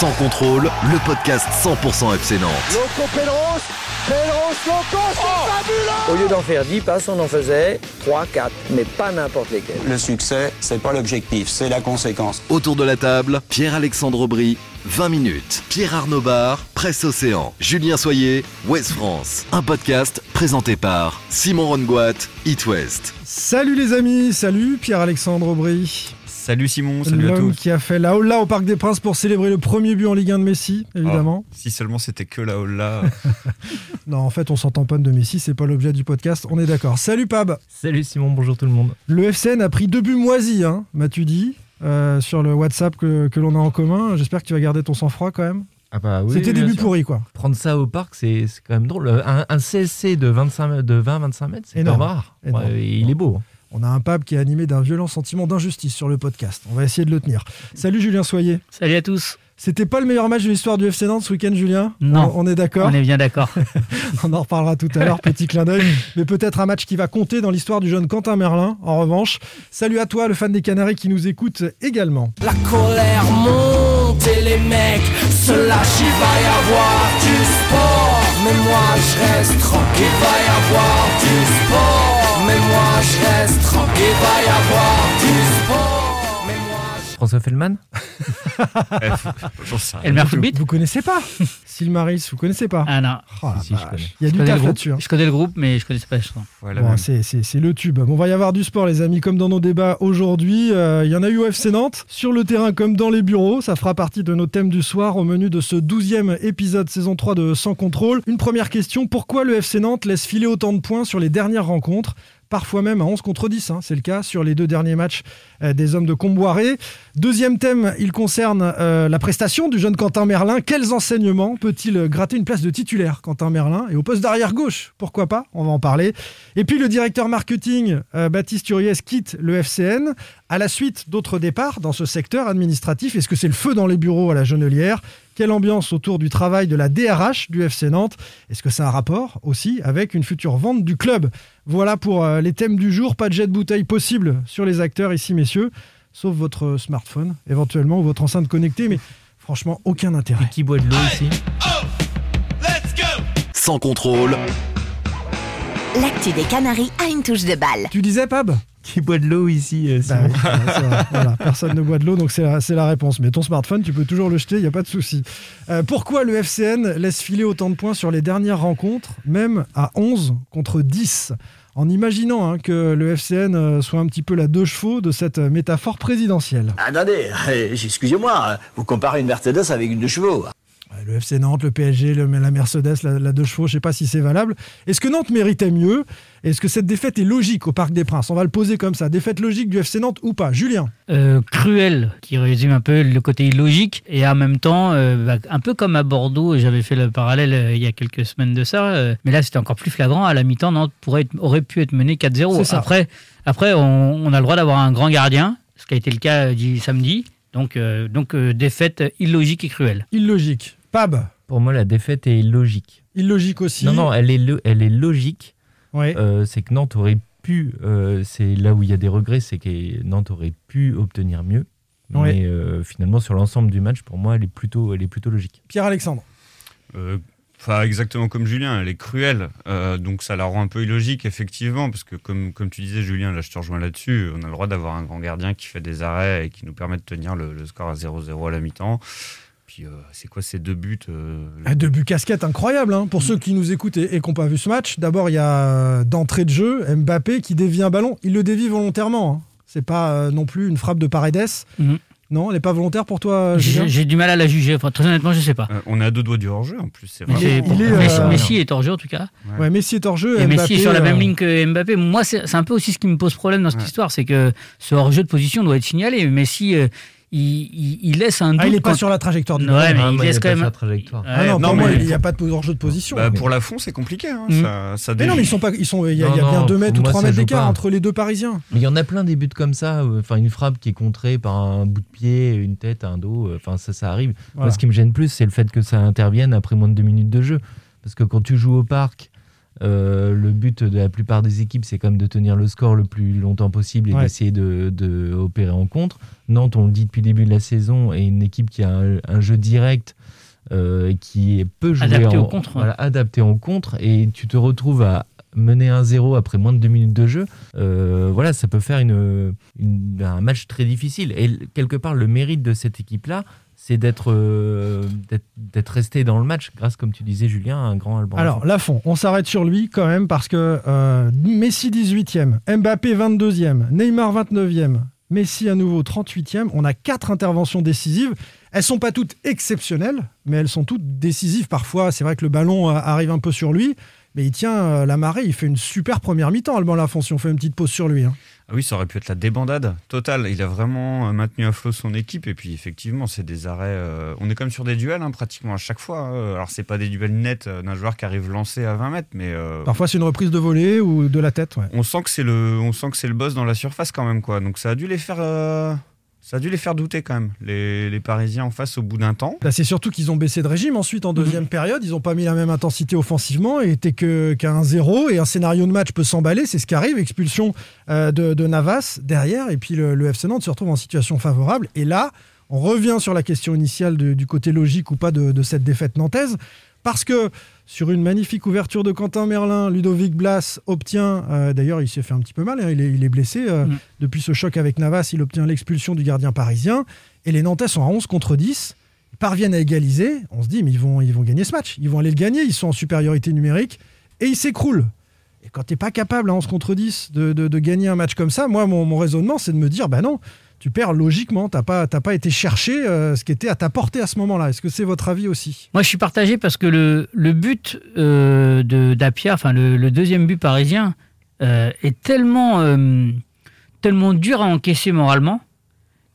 Sans contrôle, le podcast 100% FC Nantes. Loco Pedros, Pedros, Loco, c'est fabuleux Au lieu d'en faire 10 passes, on en faisait 3, 4, mais pas n'importe lesquels. Le succès, c'est pas l'objectif, c'est la conséquence. Autour de la table, Pierre-Alexandre Aubry, 20 minutes. Pierre Arnaud Bar, Presse Océan. Julien Soyer, Ouest France. Un podcast présenté par Simon Rongoat, It West. Salut les amis, salut Pierre-Alexandre Aubry. Salut Simon, salut à tous. qui a fait la Holla au Parc des Princes pour célébrer le premier but en Ligue 1 de Messi, évidemment. Ah, si seulement c'était que la holla. Non, en fait, on s'en tamponne de Messi, c'est pas l'objet du podcast, on est d'accord. Salut Pab Salut Simon, bonjour tout le monde. Le FCN a pris deux buts moisis, hein, m'as-tu dit, euh, sur le WhatsApp que, que l'on a en commun. J'espère que tu vas garder ton sang-froid quand même. Ah bah oui, C'était oui, des bien buts sûr. pourris, quoi. Prendre ça au parc, c'est c'est quand même drôle. Un, un CSC de 25 de 20-25 mètres, c'est même rare. Énorme. Ouais, il est beau. hein. On a un Pab qui est animé d'un violent sentiment d'injustice sur le podcast. On va essayer de le tenir. Salut Julien Soyer. Salut à tous. C'était pas le meilleur match de l'histoire du FC Nantes ce week-end, Julien? Non. On, on est d'accord? On est bien d'accord. On en reparlera tout à l'heure, petit clin d'œil. Mais peut-être un match qui va compter dans l'histoire du jeune Quentin Merlin, en revanche. Salut à toi, le fan des Canaries qui nous écoute également. La colère monte et les mecs se lâchent, il va y avoir du sport. Mais moi je reste tranquille, il va y avoir du sport. Mais moi je reste tranquille, il va y avoir du sport. François Fellman. Elmer Vous, Footbeat vous connaissez pas Sylmaris, vous connaissez pas Ah non. Oh Si, je. Il y a Je du taf là-dessus. hein. je connais le groupe, mais je connaissais pas. Voilà, Bon, c'est, c'est- c'est le tube. Bon, on va y avoir du sport, les amis, comme dans nos débats aujourd'hui. Euh, Il y en a eu au FC Nantes, sur le terrain comme dans les bureaux. Ça fera partie de nos thèmes du soir au menu de ce 12e épisode saison 3 de Sans Contrôle. Une première question pourquoi le FC Nantes laisse filer autant de points sur les dernières rencontres? Parfois même à 11 contre 10, hein, c'est le cas sur les deux derniers matchs euh, des hommes de Comboiré. Deuxième thème, il concerne euh, la prestation du jeune Quentin Merlin. Quels enseignements peut-il gratter une place de titulaire, Quentin Merlin Et au poste d'arrière gauche, pourquoi pas? On va en parler. Et puis le directeur marketing, euh, Baptiste Uriès, quitte le FCN à la suite d'autres départs dans ce secteur administratif. Est-ce que c'est le feu dans les bureaux à la Genelière? Quelle ambiance autour du travail de la DRH du FC Nantes. Est-ce que ça a un rapport aussi avec une future vente du club? Voilà pour euh, les thèmes du jour. Pas de jet de bouteille possible sur les acteurs ici, messieurs, sauf votre smartphone éventuellement ou votre enceinte connectée, mais franchement, aucun intérêt. Et qui boit de l'eau ici? Sans contrôle, L'actu des Canaries a une touche de balle. Tu disais, Pab? Qui boit de l'eau ici euh, Bah Simon oui, c'est vrai. Voilà, personne ne boit de l'eau, donc c'est la, réponse. Mais ton smartphone, tu peux toujours le jeter, il n'y a pas de souci. Euh, pourquoi le FCN laisse filer autant de points sur les dernières rencontres, même à 11 contre 10 en imaginant hein, que le FCN euh, soit un petit peu la deux chevaux de cette métaphore présidentielle. Attendez, excusez-moi, vous comparez une Mercedes avec une de chevaux. Ouais, Le FC Nantes, le PSG, le- la Mercedes, la, la deux chevaux, je sais pas si c'est valable. Est-ce que Nantes méritait mieux? Est-ce que cette défaite est logique au Parc des Princes? On va le poser comme ça. Défaite logique du FC Nantes ou pas? Julien Euh, cruel, qui résume un peu le côté illogique. Et en même temps, euh, bah, un peu comme à Bordeaux, j'avais fait le parallèle euh, il y a quelques semaines de ça. mais là, c'était encore plus flagrant. À la mi-temps, Nantes pourrait être- aurait pu être mené 4-0. C'est ça. Après, après on, on a le droit d'avoir un grand gardien, ce qui a été le cas du samedi. Donc, donc défaite illogique et cruelle. Illogique. Pab Pour moi, la défaite est illogique. Illogique aussi. Non, non, elle est, lo- elle est logique. Ouais. Euh, c'est que Nantes aurait pu, euh, c'est là où il y a des regrets, c'est que Nantes aurait pu obtenir mieux. Ouais. Mais euh, finalement, sur l'ensemble du match, pour moi, elle est plutôt, elle est plutôt logique. Pierre-Alexandre. Euh, Enfin, exactement comme Julien, elle est cruelle. Euh, donc ça la rend un peu illogique, effectivement, parce que comme, comme tu disais, Julien, là je te rejoins là-dessus, on a le droit d'avoir un grand gardien qui fait des arrêts et qui nous permet de tenir le, le score à 0-0 à la mi-temps. Puis euh, c'est quoi ces deux buts euh, Ah, Deux buts casquettes incroyables hein. pour ceux qui nous écoutent et, et qui n'ont pas vu ce match. D'abord, il y a euh, d'entrée de jeu Mbappé qui dévie un ballon. Il le dévie volontairement. hein. C'est pas euh, non plus une frappe de Paredes. Mhm. Non, elle n'est pas volontaire pour toi, J'ai du mal à la juger. Enfin, très honnêtement, je sais pas. Euh, on est à deux doigts du hors-jeu en plus. Il est, Messi, euh, Messi est hors jeu en tout cas. Ouais, Messi est hors jeu. Et Messi Mbappé, est sur la même ligne que Mbappé. Moi, c'est c'est un peu aussi ce qui me pose problème dans cette Ouais. histoire, c'est que ce hors-jeu de position doit être signalé. Messi, euh, il, il- il laisse un doute. Ah, il n'est pas quand- sur la trajectoire du Ouais, mais Ah, il moi, laisse est quand pas même. sur la trajectoire. Ah Ouais, non, non, pour moi, mais- il n'y a pas de hors-jeu de position. Bah, Mais- pour la fond, c'est compliqué. hein. Mm. Ça, ça Mais non, déjoue. mais ils sont pas, ils sont, il y a, Non, il y a bien non, 2 mètres ou moi, 3 ça mètres d'écart entre les deux Parisiens. Mais il y en a plein des buts comme ça. euh, Enfin, une frappe qui est contrée par un bout de pied, une tête, un dos. euh, Enfin, ça, ça arrive. Voilà. Moi, ce qui me gêne plus, c'est le fait que ça intervienne après moins de deux minutes de jeu. Parce que quand tu joues au parc, euh, le but de la plupart des équipes, c'est quand même de tenir le score le plus longtemps possible et Ouais. d'essayer de, de opérer en contre. Nantes, on le dit depuis le début de la saison, est une équipe qui a un, un jeu direct euh, qui peut jouer Adapté en, au contre, ouais. adapté en contre. Et tu te retrouves à mener 1-0 après moins de deux minutes de jeu. Euh, voilà, ça peut faire une, une- un match très difficile. Et quelque part, le mérite de cette équipe-là, c'est d'être euh, d'être- resté dans le match grâce, comme tu disais, Julien, à un grand Alban. Alors, Lafont, on s'arrête sur lui quand même parce que euh, Messi 18e, Mbappé 22e, Neymar 29e, Messi à nouveau 38e. On a quatre interventions décisives. Elles sont pas toutes exceptionnelles, mais elles sont toutes décisives. Parfois, c'est vrai que le ballon euh, arrive un peu sur lui, mais il tient la marée. Il fait une super première mi-temps, Alban Lafont, si on fait une petite pause sur lui. hein. Ah oui, ça aurait pu être la débandade totale. Il a vraiment euh, maintenu à flot son équipe. Et puis, effectivement, c'est des arrêts. euh, on est comme sur des duels, hein, pratiquement à chaque fois. hein. Alors, c'est pas des duels nets euh, d'un joueur qui arrive lancé à 20 mètres, mais. euh, Parfois, c'est une reprise de volée ou de la tête. ouais. on sent que c'est le, on sent que c'est le boss dans la surface quand même, quoi. Donc, ça a dû les faire. Ça a dû les faire douter quand même, les, les Parisiens en face au bout d'un temps. Bah, c'est surtout qu'ils ont baissé de régime ensuite en deuxième période. Ils n'ont pas mis la même intensité offensivement et t'es que- qu'à 1-0 et un scénario de match peut s'emballer. C'est ce qui arrive. Expulsion euh, de, de Navas derrière et puis le, le FC Nantes se retrouve en situation favorable. Et là, on revient sur la question initiale de- du côté logique ou pas de, de cette défaite nantaise. Parce que sur une magnifique ouverture de Quentin Merlin, Ludovic Blas obtient, euh, d'ailleurs il s'est fait un petit peu mal, hein, il, est, il est blessé euh, Mm. depuis ce choc avec Navas, il obtient l'expulsion du gardien parisien. Et les Nantais sont à 11 contre 10 ils parviennent à égaliser, on se dit, mais ils vont, ils vont gagner ce match. Ils vont aller le gagner, ils sont en supériorité numérique et ils s'écroulent. Et quand tu n'es pas capable à 11 contre 10 de, de- de gagner un match comme ça, moi, mon, mon raisonnement, c'est de me dire, bah non, tu perds logiquement. Tu n'as pas, t'as pas été chercher euh, ce qui était à ta portée à ce moment-là. Est-ce que c'est votre avis aussi? Moi, je suis partagé parce que le, le but euh, de d'Apia, enfin le, le deuxième but parisien, euh, est tellement, euh, tellement dur à encaisser moralement.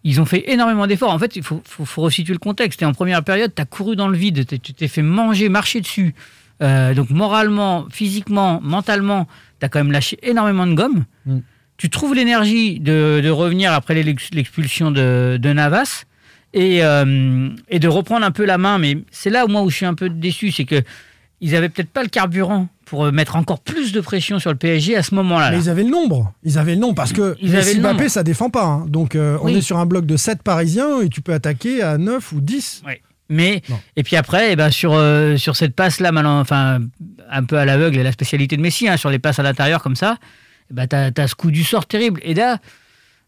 Ils ont fait énormément d'efforts. En fait, il faut, faut, faut resituer le contexte. Et en première période, tu as couru dans le vide, tu t'es fait manger, marcher dessus. Donc moralement, physiquement, mentalement, tu as quand même lâché énormément de gomme. Mm. Tu trouves l'énergie de, de revenir après l'ex- l'expulsion de, de Navas et, euh, et de reprendre un peu la main. Mais c'est là où moi où je suis un peu déçu, c'est que ils avaient peut-être pas le carburant pour euh, mettre encore plus de pression sur le PSG à ce moment-là. Mais là. ils avaient le nombre. Ils avaient le nombre parce que Ils avaient le Mbappé, ça défend pas. hein. Donc euh, on Oui. est sur un bloc de 7 parisiens et tu peux attaquer à 9 ou 10. Mais Non. et puis après, eh ben sur euh, sur cette passe là, maintenant, enfin un peu à l'aveugle, et la spécialité de Messi, hein, sur les passes à l'intérieur comme ça, ben t'as as ce coup du sort terrible. Et là,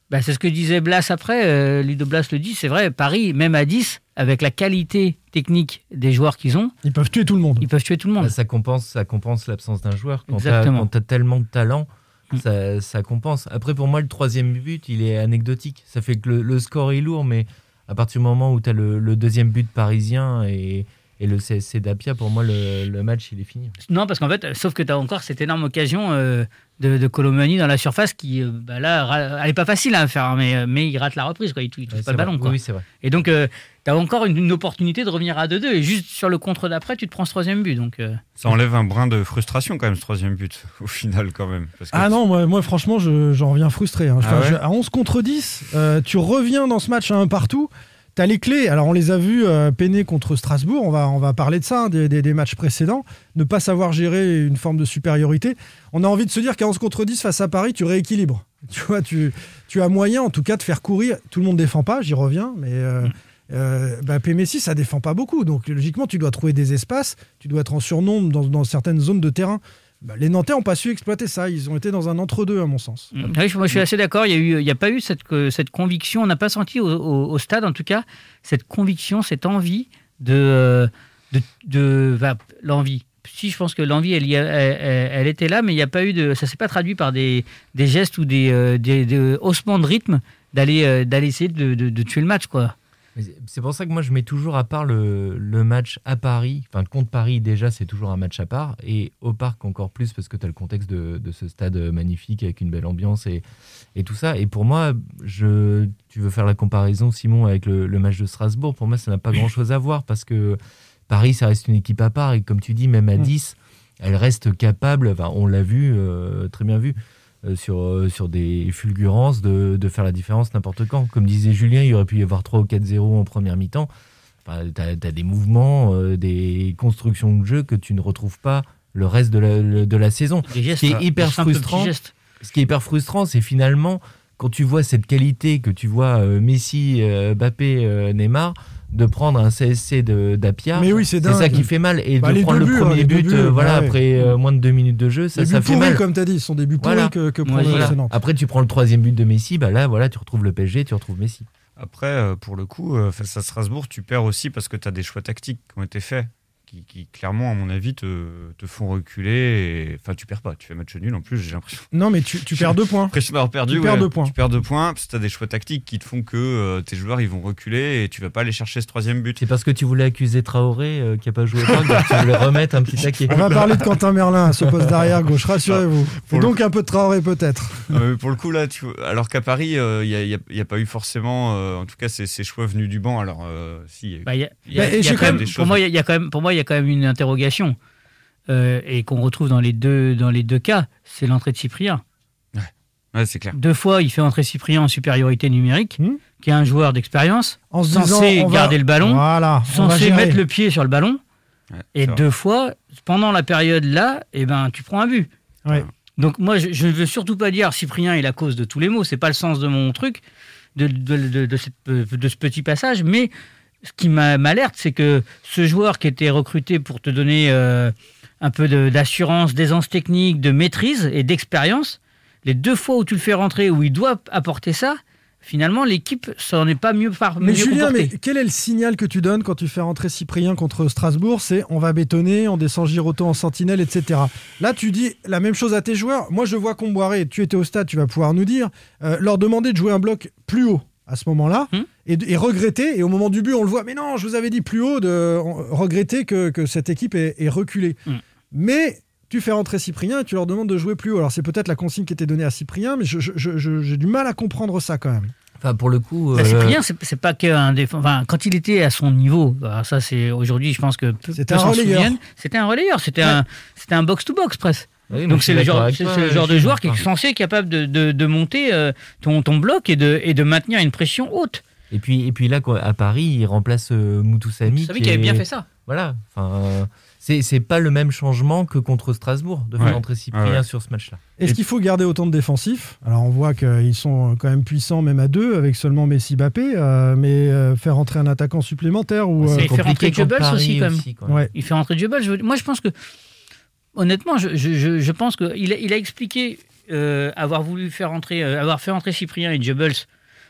bah, c'est ce que disait Blas après, euh, Ludo Blas le dit, c'est vrai, Paris, même à 10, avec la qualité technique des joueurs qu'ils ont, Ils peuvent tuer tout le monde. ils peuvent tuer tout le monde. Bah, ça compense, ça compense l'absence d'un joueur. Quand tu as, tellement de talent, Mm. ça, ça compense. Après, pour moi, le troisième but, il est anecdotique. Ça fait que le, le score est lourd, mais à partir du moment où tu as le, le deuxième but parisien et, et le CSC d'Apia, pour moi, le, le match, il est fini. Non, parce qu'en fait, sauf que tu as encore cette énorme occasion euh, de, de Colomani dans la surface qui, euh, bah, là, elle est pas facile à faire, hein, mais, euh, mais il rate la reprise, quoi. il touche il touche Ouais, pas le ballon. Quoi. Oui, c'est vrai. Et donc, tu as encore une, une opportunité de revenir à 2-2, et juste sur le contre d'après, tu te prends ce troisième but. Donc, euh, Ça enlève un brin de frustration quand même, ce troisième but, au final, quand même. Parce que Ah non, moi, moi, franchement, je- j'en reviens frustré. hein. Ah Enfin, ouais je- à 11 contre 10, euh, tu reviens dans ce match à un partout. Tu as les clés. Alors, on les a vus euh, peiner contre Strasbourg. On va, on va parler de ça, hein, des, des- des matchs précédents. Ne pas savoir gérer une forme de supériorité. On a envie de se dire qu'à 11 contre 10 face à Paris, tu rééquilibres. Tu vois, tu, tu as moyen, en tout cas, de faire courir. Tout le monde défend pas, j'y reviens, mais. Euh, euh, Mbappé Messi, ça défend pas beaucoup. Donc, logiquement, tu dois trouver des espaces. Tu dois être en surnombre dans, dans certaines zones de terrain. Bah, les Nantais n'ont pas su exploiter ça. Ils ont été dans un entre-deux, à mon sens. Mm. Oui, je- moi, je suis assez d'accord. Il n'y a, pas eu cette, conviction. On n'a pas senti au, stade, en tout cas, cette conviction, cette envie de. euh, va, l'envie. Si, je pense que l'envie, elle, elle, était là, mais il n'y a pas eu de. Ça s'est pas traduit par des, gestes ou des, euh, des, haussements de rythme d'aller euh, d'aller essayer de, de- de tuer le match, quoi. C'est- pour ça que moi je mets toujours à part le, le match à Paris, enfin contre Paris déjà c'est toujours un match à part, et au parc encore plus parce que tu as le contexte de, de ce stade magnifique avec une belle ambiance et, et tout ça. Et pour moi, je, tu veux faire la comparaison Simon avec le, le match de Strasbourg, pour moi ça n'a pas grand chose à voir parce que Paris ça reste une équipe à part et comme tu dis, même à Mm. 10, elle reste capable, enfin, on l'a vu, euh, très bien vu. Euh, sur, euh, sur des fulgurances de, de faire la différence n'importe quand. Comme disait Julien, il aurait pu y avoir 3 ou 4-0 en première mi-temps. Enfin, tu as, des mouvements, euh, des constructions de jeu que tu ne retrouves pas le reste de la, le- de la saison. Gestes, Ce qui est hyper frustrant, ce qui est hyper frustrant, c'est finalement quand tu vois cette qualité que tu vois euh, Messi, euh, Mbappé, euh, Neymar, de prendre un CSC de- d'Apia. Mais oui, c'est ça qui fait mal. Et Bah, les de prendre le buts, premier hein, but, buts, euh, voilà, ouais. après euh, moins de deux minutes de jeu, ça, Des ça buts fait pourris, mal. comme tu as dit, ce sont des buts pourris Voilà. que, que prend Ouais, le Voilà. FC Nantes. Après, tu prends le troisième but de Messi, bah là, voilà, tu retrouves le PSG, tu retrouves Messi. Après, euh, pour le coup, face à Strasbourg, tu perds aussi parce que tu as des choix tactiques qui ont été faits, qui, qui, clairement, à mon avis, te, te font reculer. et- Enfin, tu perds pas, tu fais match nul en plus, j'ai l'impression. Non, mais tu, tu perds deux points. d'avoir perdu. Tu perds deux points. Tu perds deux points parce que tu as des choix tactiques qui te font que euh, tes joueurs ils vont reculer et tu vas pas aller chercher ce troisième but. C'est parce que tu voulais accuser Traoré euh, qui a pas joué donc tu voulais remettre un petit taquet. On va parler de Quentin Merlin à ce poste d'arrière gauche, rassurez-vous. Le- donc un peu de Traoré peut-être. Euh, pour le coup, là, tu vois, alors qu'à Paris, il n'y a, y a pas eu forcément, euh, en tout cas, ces, ces choix venus du banc. Alors, euh, si, il y a eu- Bah, y a- y Bah, y quand même- des pour moi, il y a quand même, pour moi, il y a quand même une interrogation euh, et qu'on retrouve dans les deux dans les deux cas, c'est l'entrée de Cyprien. ouais, c'est clair. Deux fois, il fait entrer Cyprien en supériorité numérique, Hmm. qui est un joueur d'expérience, En se censé disant, on va- garder le ballon, Voilà, censé mettre le pied sur le ballon. Ouais, Et vrai. deux fois, pendant la période là, eh ben, tu prends un but. Ouais. Donc moi, je, je ne veux surtout pas dire Cyprien est la cause de tous les maux. C'est pas le sens de mon truc, de, de, de- de cette- de ce petit passage. Mais ce qui m'a- m'alerte, c'est que ce joueur qui était recruté pour te donner euh, un peu d'assurance, d'aisance technique, de maîtrise et d'expérience, les deux fois où tu le fais rentrer, où il doit apporter ça, finalement, l'équipe s'en est pas mieux, par, Mais mieux Julien, mais quel est le signal que tu donnes quand tu fais rentrer Cyprien contre Strasbourg? C'est on va bétonner, on descend Giroto en sentinelle, etc. Là, tu dis la même chose à tes joueurs. Moi, je vois Comboiré, tu étais au stade, tu vas pouvoir nous dire, euh, leur demander de jouer un bloc plus haut à ce moment-là Hmm. et, et regretter. Et au moment du but, on le voit, mais non, je vous avais dit plus haut, de regretter que, que cette équipe est, est reculée. Hmm. Mais tu fais rentrer Cyprien et tu leur demandes de jouer plus haut. Alors, c'est peut-être la consigne qui était donnée à Cyprien, mais je- je- je- je- j'ai du mal à comprendre ça quand même. Enfin, pour le coup. Bah, euh, Cyprien, c'est pas qu'un défenseur. Enfin, quand il était à son niveau, alors ça, c'est aujourd'hui, je pense que peu, C'était un relayeur. C'était un relayeur. C'était un, c'était un box-to-box presque. Oui, Donc c'est le genre, toi, le genre de joueur qui est censé être capable de, de, de monter euh, ton, ton bloc et de, et de maintenir une pression haute. Et puis, et puis là, quoi, à Paris, il remplace euh, Mutusami. Vous savez qu'il avait bien fait ça. Voilà. Enfin, euh, c'est pas le même changement que contre Strasbourg de faire Ouais. entrer Cyprien ouais. sur ce match-là. Est-ce qu'il faut garder autant de défensifs? Alors on voit qu'ils sont quand même puissants même à deux avec seulement Messi Bappé, euh, mais euh, faire entrer un attaquant supplémentaire ou euh, fait compliqué rentrer Goebbels aussi, quand même. quoi. ouais. Il fait rentrer. Je, moi, je pense que, honnêtement, je, je, je, je pense qu'il a, il a expliqué euh, avoir voulu faire entrer, euh, avoir fait entrer Cyprien et Jebels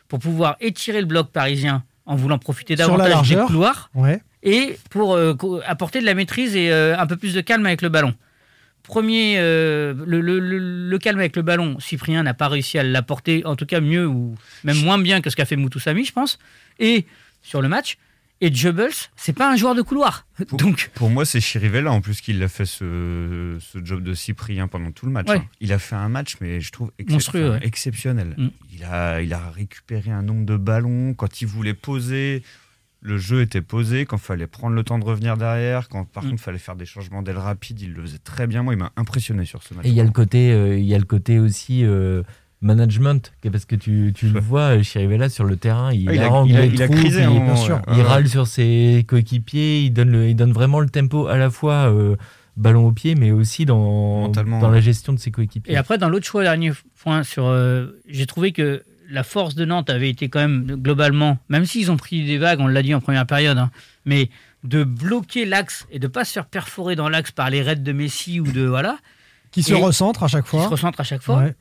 pour pouvoir étirer le bloc parisien en voulant profiter Sur la davantage des largeur. couloirs ouais. et pour euh, apporter de la maîtrise et un peu plus de calme avec le ballon. Premier, le, le- le- le calme avec le ballon, Cyprien n'a pas réussi à l'apporter, en tout cas mieux ou même moins bien que ce qu'a fait Moutoussamy, je pense. Et sur le match, et Jebels, c'est pas un joueur de couloir. Pour- Donc, Pour moi, c'est Chirivella en plus qui l'a fait ce, ce job de Cyprien pendant tout le match. Ouais. hein. Il a fait un match, mais je trouve excep- Monstrueux, enfin, ouais. exceptionnel. Mm. Il, a, il a récupéré un nombre de ballons. Quand il voulait poser, le jeu était posé. Quand il fallait prendre le temps de revenir derrière, quand par Mm. contre il fallait faire des changements d'aile rapide, il le faisait très bien. Moi, il m'a impressionné sur ce match. Et il y a le côté, euh, il y a le côté aussi euh, management, parce que tu, tu le vois, euh, Chirivella sur le terrain, il, Ah, il a- il a- il a crisé il- un moment, bien sûr. ouais. il Ouais. râle sur ses coéquipiers, il donne, le, il donne vraiment le tempo à la fois euh, ballon au pied, mais aussi dans, dans ouais. la gestion de ses coéquipiers. Et après, dans l'autre choix, dernier point, sur, euh, j'ai trouvé que la force de Nantes avait été quand même globalement, même s'ils ont pris des vagues, on l'a dit en première période, hein, mais de bloquer l'axe et de pas se faire perforer dans l'axe par les raids de Messi ou de voilà, Qui se Et- recentre à chaque qui fois. se recentrent à chaque fois. Ouais.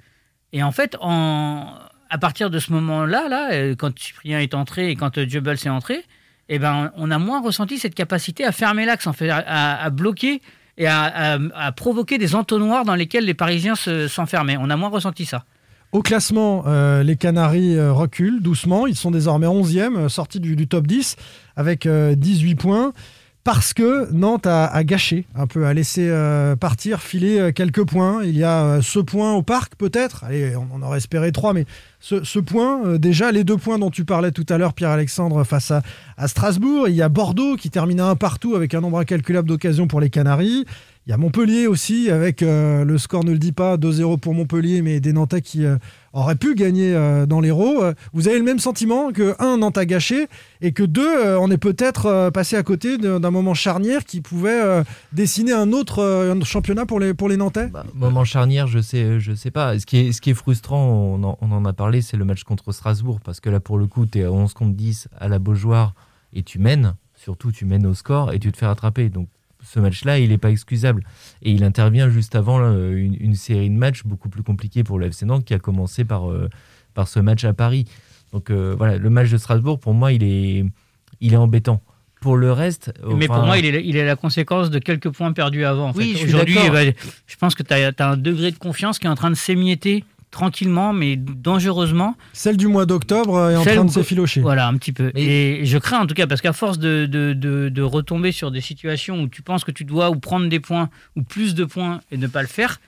Et en fait, à partir de ce moment-là, là, euh, quand Cyprien est entré et quand euh, Jebel est entré, eh ben, on a moins ressenti cette capacité à fermer l'axe, à, bloquer et à, provoquer des entonnoirs dans lesquels les Parisiens se- s'enfermaient. On a moins ressenti ça. Au classement, euh, les Canaries euh, reculent doucement. Ils sont désormais 11e, euh, sortis du, top 10 avec euh, 18 points. Parce que Nantes a, gâché un peu, a laissé euh, partir, filer euh, quelques points. Il y a euh, ce point au parc, peut-être. Allez, on en aurait espéré trois, mais ce, point, déjà, les deux points dont tu parlais tout à l'heure, Pierre-Alexandre, face à, Strasbourg. Il y a Bordeaux qui termine un partout avec un nombre incalculable d'occasions pour les Canaries. Il y a Montpellier aussi, avec le score ne le dit pas, 2-0 pour Montpellier, mais des Nantais qui auraient pu gagner euh, dans l'Hérault. Euh, vous avez le même sentiment que, un, Nantes a gâché, et que deux, euh, on est peut-être passé à côté d'un moment charnière qui pouvait dessiner un autre championnat pour les, pour les Nantais? Bah, Moment charnière, je sais, je sais pas. Ce qui est, ce qui est frustrant, on en, on en a parlé, c'est le match contre Strasbourg, parce que là, pour le coup, tu es à 11 contre 10 à la Beaujoire et tu mènes, surtout tu mènes au score et tu te fais rattraper. Donc ce match-là, il n'est pas excusable. Et il intervient juste avant là, une, une série de matchs beaucoup plus compliqués pour le FC Nantes qui a commencé par, euh, par ce match à Paris. Donc euh, voilà, le match de Strasbourg, pour moi, il est, il est embêtant. Pour le reste. Mais pour moi, il est, il est la conséquence de quelques points perdus avant. en Oui, fait. je suis Aujourd'hui, eh ben, je pense que tu as, un degré de confiance qui est en train de s'émietter tranquillement, mais dangereusement. Celle du mois d'octobre euh, est en Celle train de s'effilocher. Voilà, un petit peu. Et je crains en tout cas, parce qu'à force de, de, de- de retomber sur des situations où tu penses que tu dois ou prendre des points ou plus de points et ne pas le faire,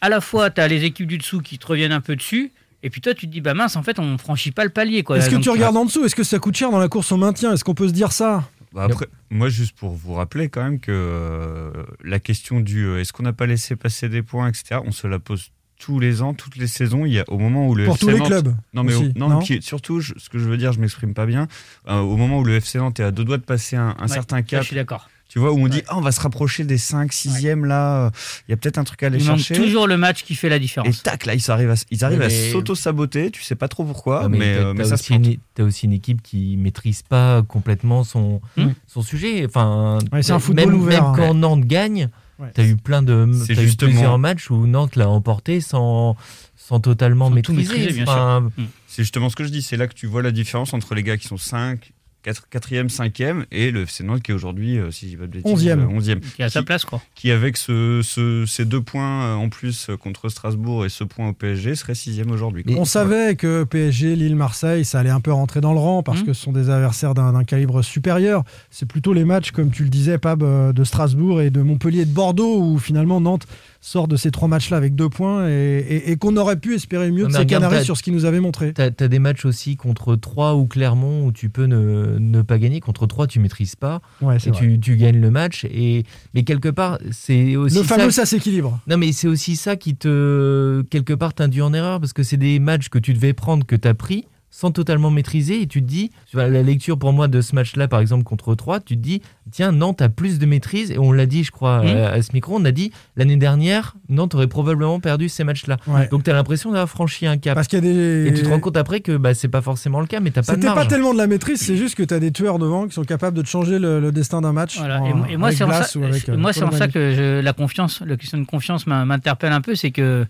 à la fois tu as les équipes du dessous qui te reviennent un peu dessus, et puis toi tu te dis, bah mince, en fait on franchit pas le palier. quoi. Est-ce que tu regardes en dessous? Est-ce que ça coûte cher dans la course au maintien? Est-ce qu'on peut se dire ça? Bah après, moi, juste pour vous rappeler quand même que euh, la question du euh, est-ce qu'on n'a pas laissé passer des points, etc., on se la pose tous les ans, toutes les saisons. Il y a au moment où le Pour FC tous les Nantes- clubs Non, mais au- aussi, non, non puis surtout, je- ce que je veux dire, je m'exprime pas bien. euh, au moment où le FC Nantes est à deux doigts de passer un, un Ouais, certain cap, je suis d'accord. tu vois, où on dit ah, on va se rapprocher des 5, 6e là, euh, il y a peut-être un truc à aller Il chercher. toujours le match qui fait la Et différence. tac, là, ils arrivent à, ils arrivent Oui, à mais- s'auto-saboter, tu sais pas trop pourquoi, Ah, mais, mais, euh, mais ça se une, t'as aussi une équipe qui maîtrise pas complètement son, Hmm. son sujet. Enfin, Ouais, c'est un même- football ouvert, Même hein. quand Nantes gagne, Ouais. t'as eu plein de, C'est t'as eu justement- plusieurs matchs où Nantes l'a emporté sans, sans totalement Sans maîtriser. Enfin, C'est justement ce que je dis, c'est là que tu vois la différence entre les gars qui sont 5, 4, 4e, 5e et le FC Nantes qui est aujourd'hui, euh, si je dis pas de bêtises, 11e. euh, 11e. Qui est à sa place, quoi. Qui, avec ce, ce- ces deux points euh, en plus euh, contre Strasbourg et ce point au PSG, serait 6e aujourd'hui. On savait que PSG, Lille, Marseille, ça allait un peu rentrer dans le rang parce Mhm. que ce sont des adversaires d'un d'un calibre supérieur. C'est plutôt les matchs, comme tu le disais, Pab, euh, de Strasbourg et de Montpellier et de Bordeaux où finalement Nantes sort de ces trois matchs-là avec deux points et, et- et qu'on aurait pu espérer mieux de Mais ces Canaries sur ce qu'ils nous avaient montré. T'as as des matchs aussi contre Troyes ou Clermont où tu peux ne, ne pas gagner. Contre Troyes, tu maîtrises pas Ouais, et tu, tu gagnes le match. Et, mais quelque part, c'est aussi Le fameux ça, ça s'équilibre. Non, mais c'est aussi ça qui te, quelque part, t'induit en erreur parce que c'est des matchs que tu devais prendre, que tu as pris sans totalement maîtriser et tu te dis, tu vois, la lecture pour moi de ce match-là, par exemple, contre 3, tu te dis, tiens, Nantes a plus de maîtrise et on l'a dit, je crois, Mhm. à, à ce micro, on a dit, l'année dernière, Nantes aurait probablement perdu ces matchs-là. Ouais. Donc tu as l'impression d'avoir franchi un cap. Parce qu'il y a des. Et tu te rends compte après que bah, c'est pas forcément le cas, mais t'as pas de C'était pas marge. tellement de la maîtrise, c'est juste que tu as des tueurs devant qui sont capables de te changer le, le destin d'un match. Voilà. en- Et, moi- c'est en ça, avec, euh, moi, c'est en ça que je- la confiance, la question de confiance m'in- m'interpelle un peu, c'est que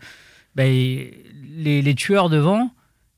ben, les, les tueurs devant,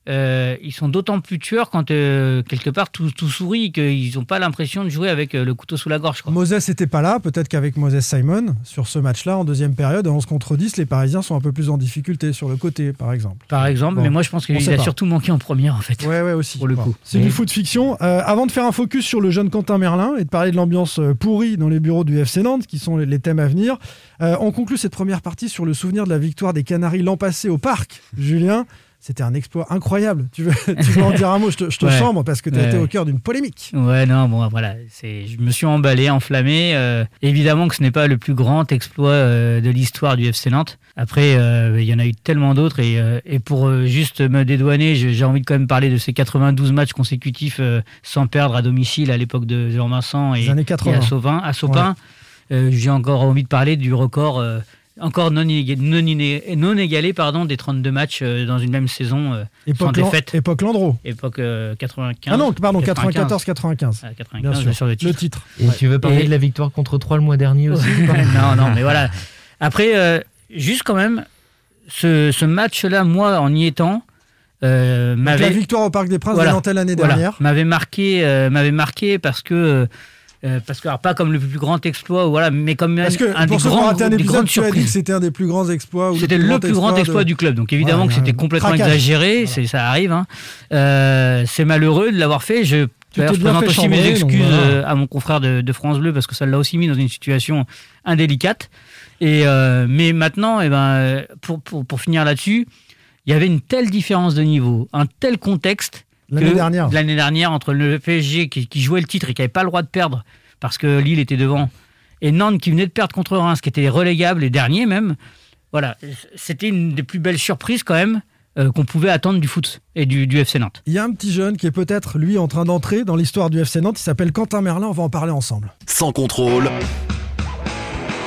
euh, ils sont d'autant plus tueurs quand euh, quelque part tout, tout sourit, qu'ils n'ont pas l'impression de jouer avec euh, le couteau sous la gorge. Quoi. Moses n'était pas là, peut-être qu'avec Moses Simon, sur ce match-là, en deuxième période, à 11 contre 10, les Parisiens sont un peu plus en difficulté sur le côté, par exemple. Par exemple, Bon. mais moi je pense qu'il a pas. surtout manqué en première en fait. Ouais, ouais, aussi. Pour le Bon. coup. C'est du foot fiction. Avant de faire un focus sur le jeune Quentin Merlin et de parler de l'ambiance pourrie dans les bureaux du FC Nantes, qui sont les, les thèmes à venir, on conclut cette première partie sur le souvenir de la victoire des Canaries l'an passé au parc. Julien, c'était un exploit incroyable. Tu veux, tu veux en dire un mot? Je te, je te Ouais. chambre parce que tu as Ouais. été au cœur d'une polémique. Ouais, non, bon, voilà, je me suis emballé, enflammé. euh, évidemment que ce n'est pas le plus grand exploit euh, de l'histoire du FC Nantes. Après, euh, il y en a eu tellement d'autres. Et, et pour juste me dédouaner, j'ai envie de quand même parler de ces 92 matchs consécutifs sans perdre à domicile à l'époque de Jean Vincent et, et 80. à Saupin. À. Euh, j'ai encore envie de parler du record. Euh, encore non, inéga- non, iné- non égalé pardon, des 32 matchs euh, dans une même saison euh, sans Époque, Lan- défaite. époque Landreau. Époque euh, 95. Ah non, pardon, 95. 94-95. Ah, 95, Bien sûr. sur le titre. Le titre. Et tu veux parler Et- de la victoire contre 3 le mois dernier aussi non, non, mais voilà. Après, euh, juste quand même, ce, ce match-là, moi, en y étant, euh, la victoire au Parc des Princes Voilà. Nantais l'année voilà, dernière. m'avait marqué, euh, m'avait marqué parce que Euh, parce que alors, pas comme le plus grand exploit, voilà, mais comme Parce un, que un des pour ont grands, un des épisode, grandes tu as dit que surprises. c'était un des plus grands exploits. ou C'était le plus grand exploit de- du club. Donc évidemment que c'était complètement craquage. exagéré, c'est ça arrive. hein. Euh, c'est malheureux de l'avoir fait. Je, je présente aussi mes excuses voilà. euh, à mon confrère de, de France Bleu parce que ça l'a aussi mis dans une situation indélicate. Et euh, mais maintenant, eh ben, euh, pour, pour, pour finir là-dessus, il y avait une telle différence de niveau, un tel contexte L'année dernière. l'année dernière entre le PSG qui, qui jouait le titre et qui n'avait pas le droit de perdre parce que Lille était devant et Nantes qui venait de perdre contre Reims qui était relégable et dernier même. Voilà, c'était une des plus belles surprises quand même euh, qu'on pouvait attendre du foot et du, du FC Nantes. Il y a un petit jeune qui est peut-être, lui, en train d'entrer dans l'histoire du FC Nantes. Il s'appelle Quentin Merlin. On va en parler ensemble. Sans contrôle,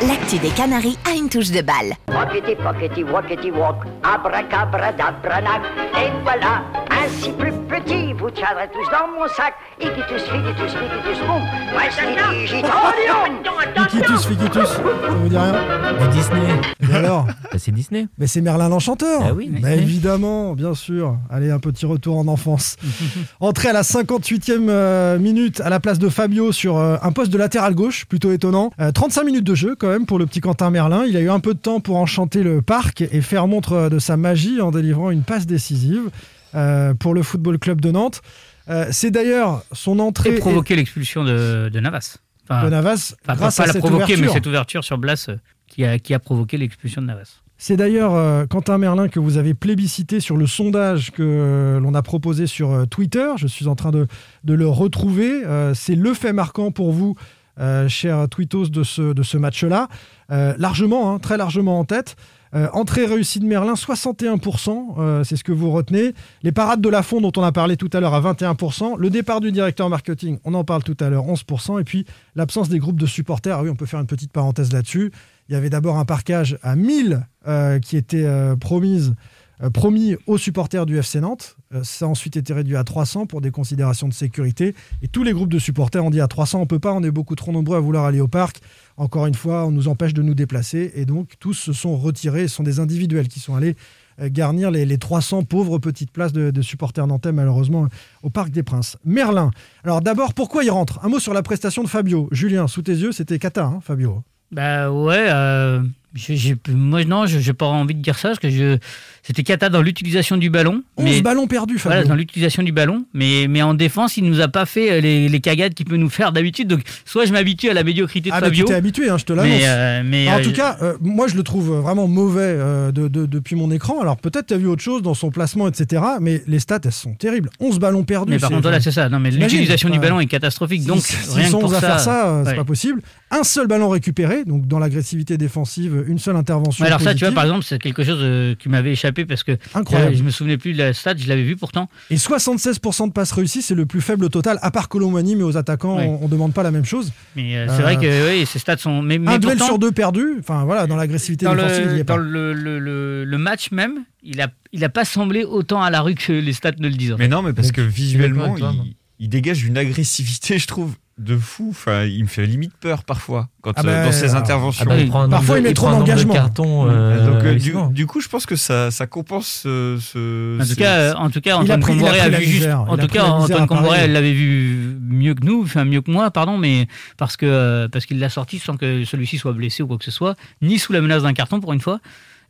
L'actu des Canaries a une touche de balle. Rockety pockety walkety walk, abracadabranak. Et voilà, ainsi plus petit, vous tiendrez tous dans mon sac. Iquitus, figitus, figitus, boum. Iquitus, Fiquitus, ça vous dit rien Du Disney. Et alors Bah, c'est Disney. Mais c'est Merlin l'Enchanteur Ah oui, Mais évidemment, bien sûr. Allez, un petit retour en enfance. Entrée à la 58e euh, minute à la place de Fabio sur euh, un poste de latéral gauche, plutôt étonnant. Euh, 35 minutes de jeu quand même pour le petit Quentin Merlin. Il a eu un peu de temps pour enchanter le parc et faire montre euh, de sa magie en délivrant une passe décisive euh, pour le Football Club de Nantes. Euh, c'est d'ailleurs son entrée Et provoquer l'expulsion de, de Navas. Enfin, enfin, grâce pas à la cette provoquer, ouverture. mais cette ouverture sur Blas euh, qui a, qui a provoqué l'expulsion de Navas. C'est d'ailleurs euh, Quentin Merlin que vous avez plébiscité sur le sondage que euh, l'on a proposé sur Twitter. Je suis en train de, de le retrouver. C'est le fait marquant pour vous, chers tweetos, de ce, de ce match-là. Largement, hein, très largement en tête. Euh, entrée réussie de Merlin, 61%, euh, c'est ce que vous retenez. Les parades de Lafont, dont on a parlé tout à l'heure, à 21%. Le départ du directeur marketing, on en parle tout à l'heure, 11%. Et puis l'absence des groupes de supporters. Ah oui, on peut faire une petite parenthèse là-dessus. Il y avait d'abord un parquage à 1000 euh, qui était promise, euh, promis aux supporters du FC Nantes. Euh, ça a ensuite été réduit à 300 pour des considérations de sécurité. Et tous les groupes de supporters ont dit à 300, on peut pas, on est beaucoup trop nombreux à vouloir aller au parc. Encore une fois, on nous empêche de nous déplacer. Et donc, tous se sont retirés. Ce sont des individuels qui sont allés euh, garnir les, les 300 pauvres petites places de, supporters nantais, malheureusement, au Parc des Princes. Merlin. Alors d'abord, pourquoi il rentre? Un mot sur la prestation de Fabio. Julien, sous tes yeux, c'était Kata, hein, Fabio. Bah ouais, moi non, je- j'ai pas envie de dire ça parce que je, c'était cata dans l'utilisation du ballon. 11 ballons perdus, Fabio. Voilà, dans l'utilisation du ballon, mais, mais en défense, il nous a pas fait euh, les, les cagades qu'il peut nous faire d'habitude. Donc soit je m'habitue à la médiocrité de Ah, mais Fabio. tu t'es habitué, hein, je te l'annonce. Mais, euh, mais, en euh, tout cas, euh, moi je le trouve vraiment mauvais de- de- depuis mon écran. Alors peut-être tu as vu autre chose dans son placement, etc. Mais les stats, elles sont terribles. 11 ballons perdus. Mais par contre, voilà, c'est ça. Non, mais l'utilisation du ballon est catastrophique. si- Donc, si- rien s'ils que pour 11 à ça, faire ça, c'est ouais. pas possible. Un seul ballon récupéré, donc dans l'agressivité défensive, une seule intervention. Ouais, alors ça, tu vois, par exemple, c'est quelque chose euh, qui m'avait échappé parce que Incroyable. euh, je me souvenais plus de la stat, je l'avais vu pourtant. Et 76% de passes réussies, c'est le plus faible au total, à part Colomani, mais aux attaquants, Ouais. on, on demande pas la même chose. Mais euh, c'est vrai que oui, ces stats sont. Mais, mais un duel sur deux perdu, enfin voilà, dans l'agressivité défensive, il y le, est pas. dans le, le- le- le match même, il a, il a pas semblé autant à la rue que les stats ne le disent. en Mais non, mais parce que visuellement, toi, il, il dégage une agressivité, je trouve, de fou. Enfin, il me fait limite peur parfois quand, Ah euh, bah, dans ses alors, interventions. ah bah, il prend un Parfois, il met trop d'engagement. Mmh. euh, Donc, euh, du, coup, je pense que ça, ça compense ce. ce- En tout cas, en tout cas, a Antoine a Comboré a la vu juste. En a tout cas, Antoine Comboré, l'avait vu mieux que nous, enfin mieux que moi, pardon, mais parce que parce qu'il l'a sorti sans que celui-ci soit blessé ou quoi que ce soit, ni sous la menace d'un carton pour une fois.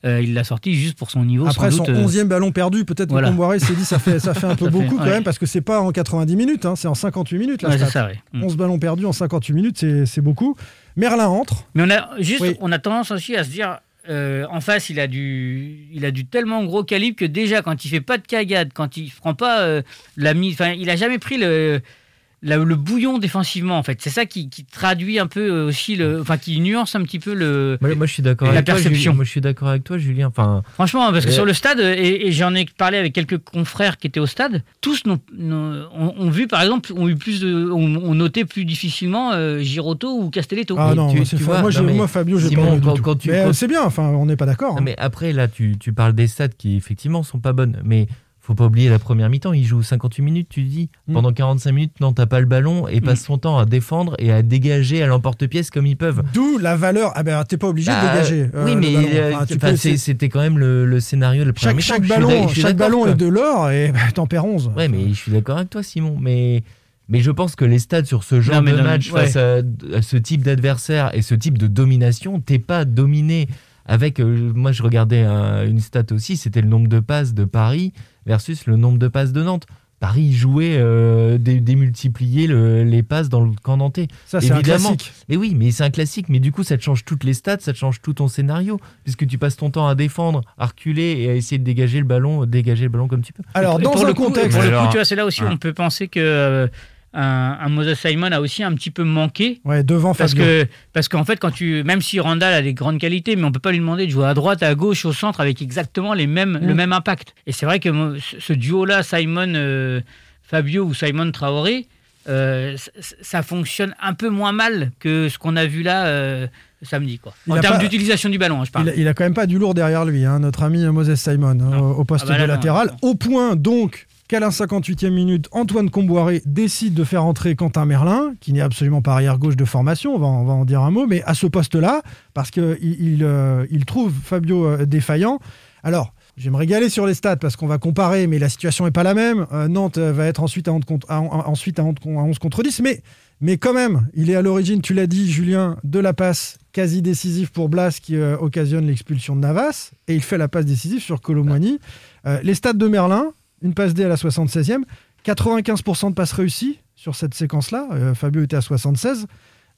Euh, il l'a sorti juste pour son niveau. Après sans son euh, 11e ballon perdu, peut-être voilà. que Comboiré s'est dit ça fait, ça fait un peu fait- beaucoup quand ouais. même, parce que c'est pas en 90 minutes, hein, c'est en 58 minutes Ouais, ça, ouais. Mm. 11 ballons perdus en 58 minutes, c'est c'est beaucoup. Merlin entre. Mais on a juste, Oui. on a tendance aussi à se dire, euh, en face, il a du, il a du tellement gros calibre que déjà quand il fait pas de cagade, quand il prend pas euh, la mise, enfin, il a jamais pris le la- le bouillon défensivement en fait. C'est ça qui, qui traduit un peu euh, aussi le, enfin qui nuance un petit peu le. Moi, moi, je suis d'accord la avec toi, perception. Julien. Moi, je suis d'accord avec toi, Julien. Enfin, Franchement, parce que Euh, sur le stade, et, et j'en ai parlé avec quelques confrères qui étaient au stade, tous n'ont- ont, ont vu, par exemple, ont eu plus de, ont, ont noté plus difficilement euh, Giroto ou Castelletto. Ah Mais non, tu- moi, c'est tu fa- vois, moi, non, j'ai- mais moi, Fabio, j'ai pas quand- quand tu- Mais euh, quand- c'est bien, enfin, on n'est pas d'accord. Hein. mais après, là, tu, tu parles des stats qui, effectivement, sont pas bonnes. Mais faut pas oublier la première mi-temps. Il joue 58 minutes, tu dis. Mm. Pendant 45 minutes, non, t'as pas le ballon et passe son temps à défendre et à dégager à l'emporte-pièce comme ils peuvent. D'où la valeur. Ah ben, t'es pas obligé de Bah, dégager. euh, oui, mais euh, Enfin, peux- c'était quand même le, le scénario de la première chaque, mi-temps. chaque ballon, chaque ballon est de l'or et bah, t'en perds 11. Ouais, mais je suis d'accord avec toi, Simon. Mais Mais je pense que les stats sur ce genre Non, de non, match ouais. face à, à ce type d'adversaire et ce type de domination, t'es pas dominé avec. euh, moi, je regardais un- une stat aussi, c'était le nombre de passes de Paris versus le nombre de passes de Nantes. Paris jouait euh, dé- démultiplier le- les passes dans le camp nantais. Ça, c'est un classique. Mais oui, mais c'est un classique. Mais du coup, ça te change toutes les stats, ça te change tout ton scénario, puisque tu passes ton temps à défendre, à reculer et à essayer de dégager le ballon, dégager le ballon comme tu peux. Alors, Et dans un le coup, contexte. pour le coup, tu vois, c'est là aussi où on peut penser que euh, un, un Moses Simon a aussi un petit peu manqué. Ouais, devant Parce Fabio. que parce qu'en fait, quand tu même si Randall a des grandes qualités, mais on peut pas lui demander de jouer à droite, à gauche, au centre avec exactement les mêmes Mm. le même impact. Et c'est vrai que ce, duo-là, Simon euh, Fabio ou Simon Traoré, euh, ça fonctionne un peu moins mal que ce qu'on a vu là euh, samedi, quoi. Il En termes d'utilisation du ballon, hein, je parle. Il a, il a quand même pas du lourd derrière lui, hein, notre ami Moses Simon, hein, au poste Ah bah là, de non, latéral. non. Au point donc qu'à la 58e minute, Antoine Comboiré décide de faire entrer Quentin Merlin, qui n'est absolument pas arrière gauche de formation, on va, en dire un mot, mais à ce poste-là, parce qu'il il, euh, il trouve Fabio euh, défaillant. Alors, je vais me régaler sur les stats parce qu'on va comparer, mais la situation n'est pas la même. Euh, Nantes va être ensuite à 11 contre, à- à- ensuite à 11 con- à 11 contre 10, mais, mais quand même, il est à l'origine, tu l'as dit, Julien, de la passe quasi décisive pour Blas qui occasionne l'expulsion de Navas, et il fait la passe décisive sur Colomwani. Les stats de Merlin, une passe D à la 76e, 95% de passes réussies sur cette séquence-là. Euh, Fabio était à 76.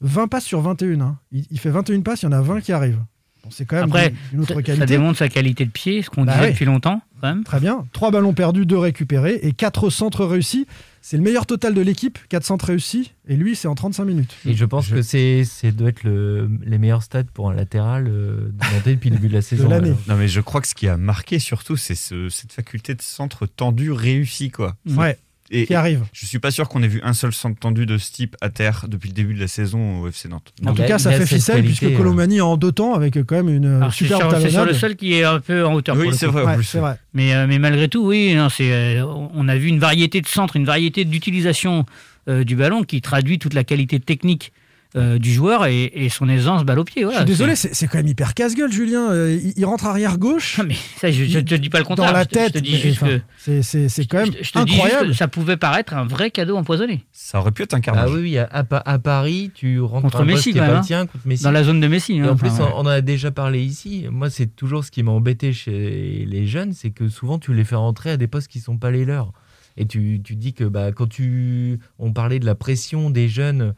20 passes sur 21. hein. Il, il fait 21 passes, il y en a 20 qui arrivent. Bon, c'est quand même Après, d'une autre ça, ça qualité. démontre sa qualité de pied, ce qu'on Bah disait depuis longtemps, quand même. Très bien. 3 ballons perdus, 2 récupérés et 4 centres réussis. C'est le meilleur total de l'équipe, 4 centres réussis. Et lui, c'est en 35 minutes. Et je pense que c'est c'est doit être le, les meilleurs stats pour un latéral euh, de Nantais depuis le début de la saison. l'année. alors. Non, mais je crois que ce qui a marqué surtout, c'est ce- cette faculté de centre tendu réussi, quoi. Ouais, Et, qui arrive. je suis pas sûr qu'on ait vu un seul centre tendu de ce type à terre depuis le début de la saison au FC Nantes. En tout cas, ça fait ficelle qualité, puisque euh. Colomani en deux temps avec quand même une Alors, c'est superbe sur, c'est sur le seul qui est un peu en hauteur. Oui, pour le c'est coup. vrai. Ouais. Mais, euh, mais malgré tout, oui, non, c'est, euh, on a vu une variété de centres, une variété d'utilisation euh, du ballon qui traduit toute la qualité technique euh, du joueur et, et son aisance balle au pied. Je suis désolé, C'est- quand même hyper casse-gueule, Julien. Euh, il, il rentre arrière gauche. Ah, mais ça, je ne te dis pas le contraire. Dans la je te- je tête, te dis mais, juste enfin, que. c'est- quand même je- je te dis juste incroyable. que ça pouvait paraître un vrai cadeau empoisonné Ça aurait pu être un Ah carnage. oui, oui, à, à Pa- à Paris, tu rentres Contre poste Messi, le tien, contre Messi. dans la zone de Messi. Et hein, en plus, enfin, ouais. on on en a déjà parlé ici. Moi, c'est toujours ce qui m'a embêté chez les jeunes, c'est que souvent tu les fais rentrer à des postes qui sont pas les leurs. Et tu, tu dis que bah, quand tu, on parlait de la pression des jeunes,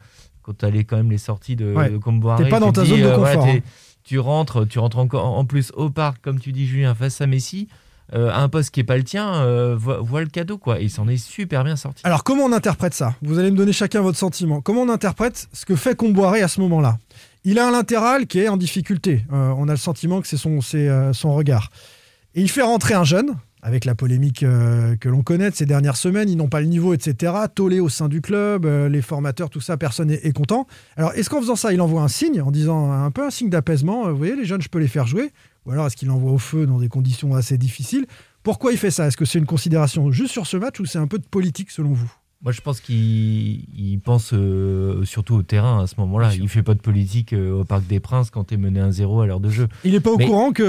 quand tu allais quand même les sorties de, Ouais. de Comboiré, pas dans ta dis, zone de euh, voilà, confort, hein. tu rentres, tu rentres encore en plus au parc, comme tu dis Julien, face à Messi, euh, à un poste qui est pas le tien, euh, vois le cadeau quoi. Et il s'en est super bien sorti. Alors, comment on interprète ça? Vous allez me donner chacun votre sentiment. Comment on interprète ce que fait Comboiré à ce moment-là? Il a un latéral qui est en difficulté. Euh, on a le sentiment que c'est son, son regard. Et il fait rentrer un jeune, avec la polémique euh, que l'on connaît de ces dernières semaines. Ils n'ont pas le niveau, etc. Tollé au sein du club, euh, les formateurs, tout ça, personne n'est est content. Alors, est-ce qu'en faisant ça, il envoie un signe, en disant un peu un signe d'apaisement euh, Vous voyez, les jeunes, je peux les faire jouer? Ou alors, est-ce qu'il envoie au feu dans des conditions assez difficiles? Pourquoi il fait ça? Est-ce que c'est une considération juste sur ce match ou c'est un peu de politique selon vous? Moi, je pense qu'il il pense euh, surtout au terrain à ce moment-là. Il fait pas de politique euh, au Parc des Princes quand tu es mené 1-0 à l'heure de jeu. Il n'est pas au courant qu'il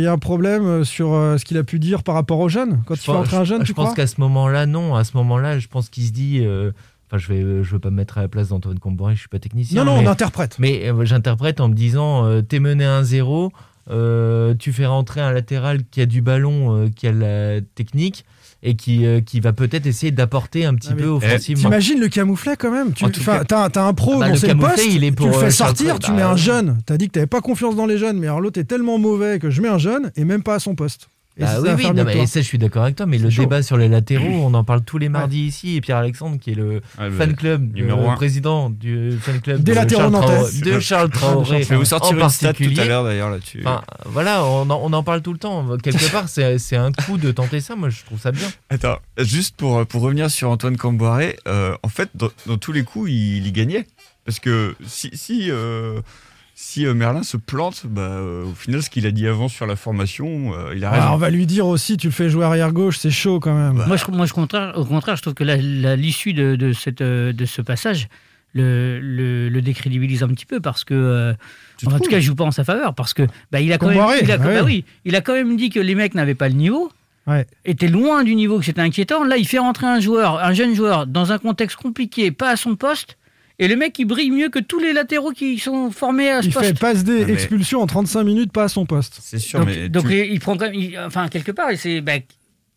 y a un problème sur euh, ce qu'il a pu dire par rapport aux jeunes? Quand il fait pense- entrer un jeune, je tu pense crois? qu'à ce moment-là, non. À ce moment-là, je pense qu'il se dit. euh, Enfin, je vais, je veux pas me mettre à la place d'Antoine Comboré, je suis pas technicien. Non, non, mais, on interprète. Mais euh, j'interprète en me disant, euh, t'es mené 1-0, euh, tu fais rentrer un latéral qui a du ballon, euh, qui a la technique et qui, euh, qui va peut-être essayer d'apporter un petit Ah, peu offensivement. T'imagines le camouflet quand même tu, T'as t'as un pro Ah bah, dans le ses postes, il est pour, tu le euh, fais Charles sortir, tu mets un jeune. T'as dit que t'avais pas confiance dans les jeunes, mais alors l'autre est tellement mauvais que je mets un jeune et même pas à son poste. Et Bah ça oui, oui, non, mais toi. ça, je suis d'accord avec toi, mais le chaud. débat sur les latéraux, on en parle tous les mardis ici. Et Pierre-Alexandre, qui est le Ah, le fan club, numéro le un. président du fan club Des de latéraux Charles, de Charles Traoré. Je vais vous sortir une stat tout à l'heure d'ailleurs là-dessus. Enfin, voilà, on en, on en parle tout le temps. Quelque part, c'est c'est un coup de tenter ça. Moi, je trouve ça bien. Attends, juste pour, pour revenir sur Antoine Camboiré, euh, en fait, dans, dans tous les coups, il, y gagnait. Parce que si, si, euh, si euh, Merlin se plante, bah, euh, au final, ce qu'il a dit avant sur la formation, euh, il a raison. Ah, on va lui dire aussi, tu le fais jouer arrière gauche, c'est chaud quand même. Moi, je, moi je contraire, au contraire, je trouve que l'issue de, de, cette, de ce passage le, le, le décrédibilise un petit peu parce que, euh, en tout cas, il joue pas en sa faveur parce que bah, il a quand même, Comboiré, il a, ouais. bah oui, il a quand même dit que les mecs n'avaient pas le niveau. Ouais. était loin du niveau que c'était inquiétant. Là, il fait rentrer un joueur, un jeune joueur, dans un contexte compliqué, pas à son poste. Et le mec, il brille mieux que tous les latéraux qui sont formés à ce Il poste. fait passe des Ah, mais- expulsions en 35 minutes, pas à son poste. C'est sûr, donc, mais donc tu- il, il prend quand même, il- enfin quelque part, c'est, bah,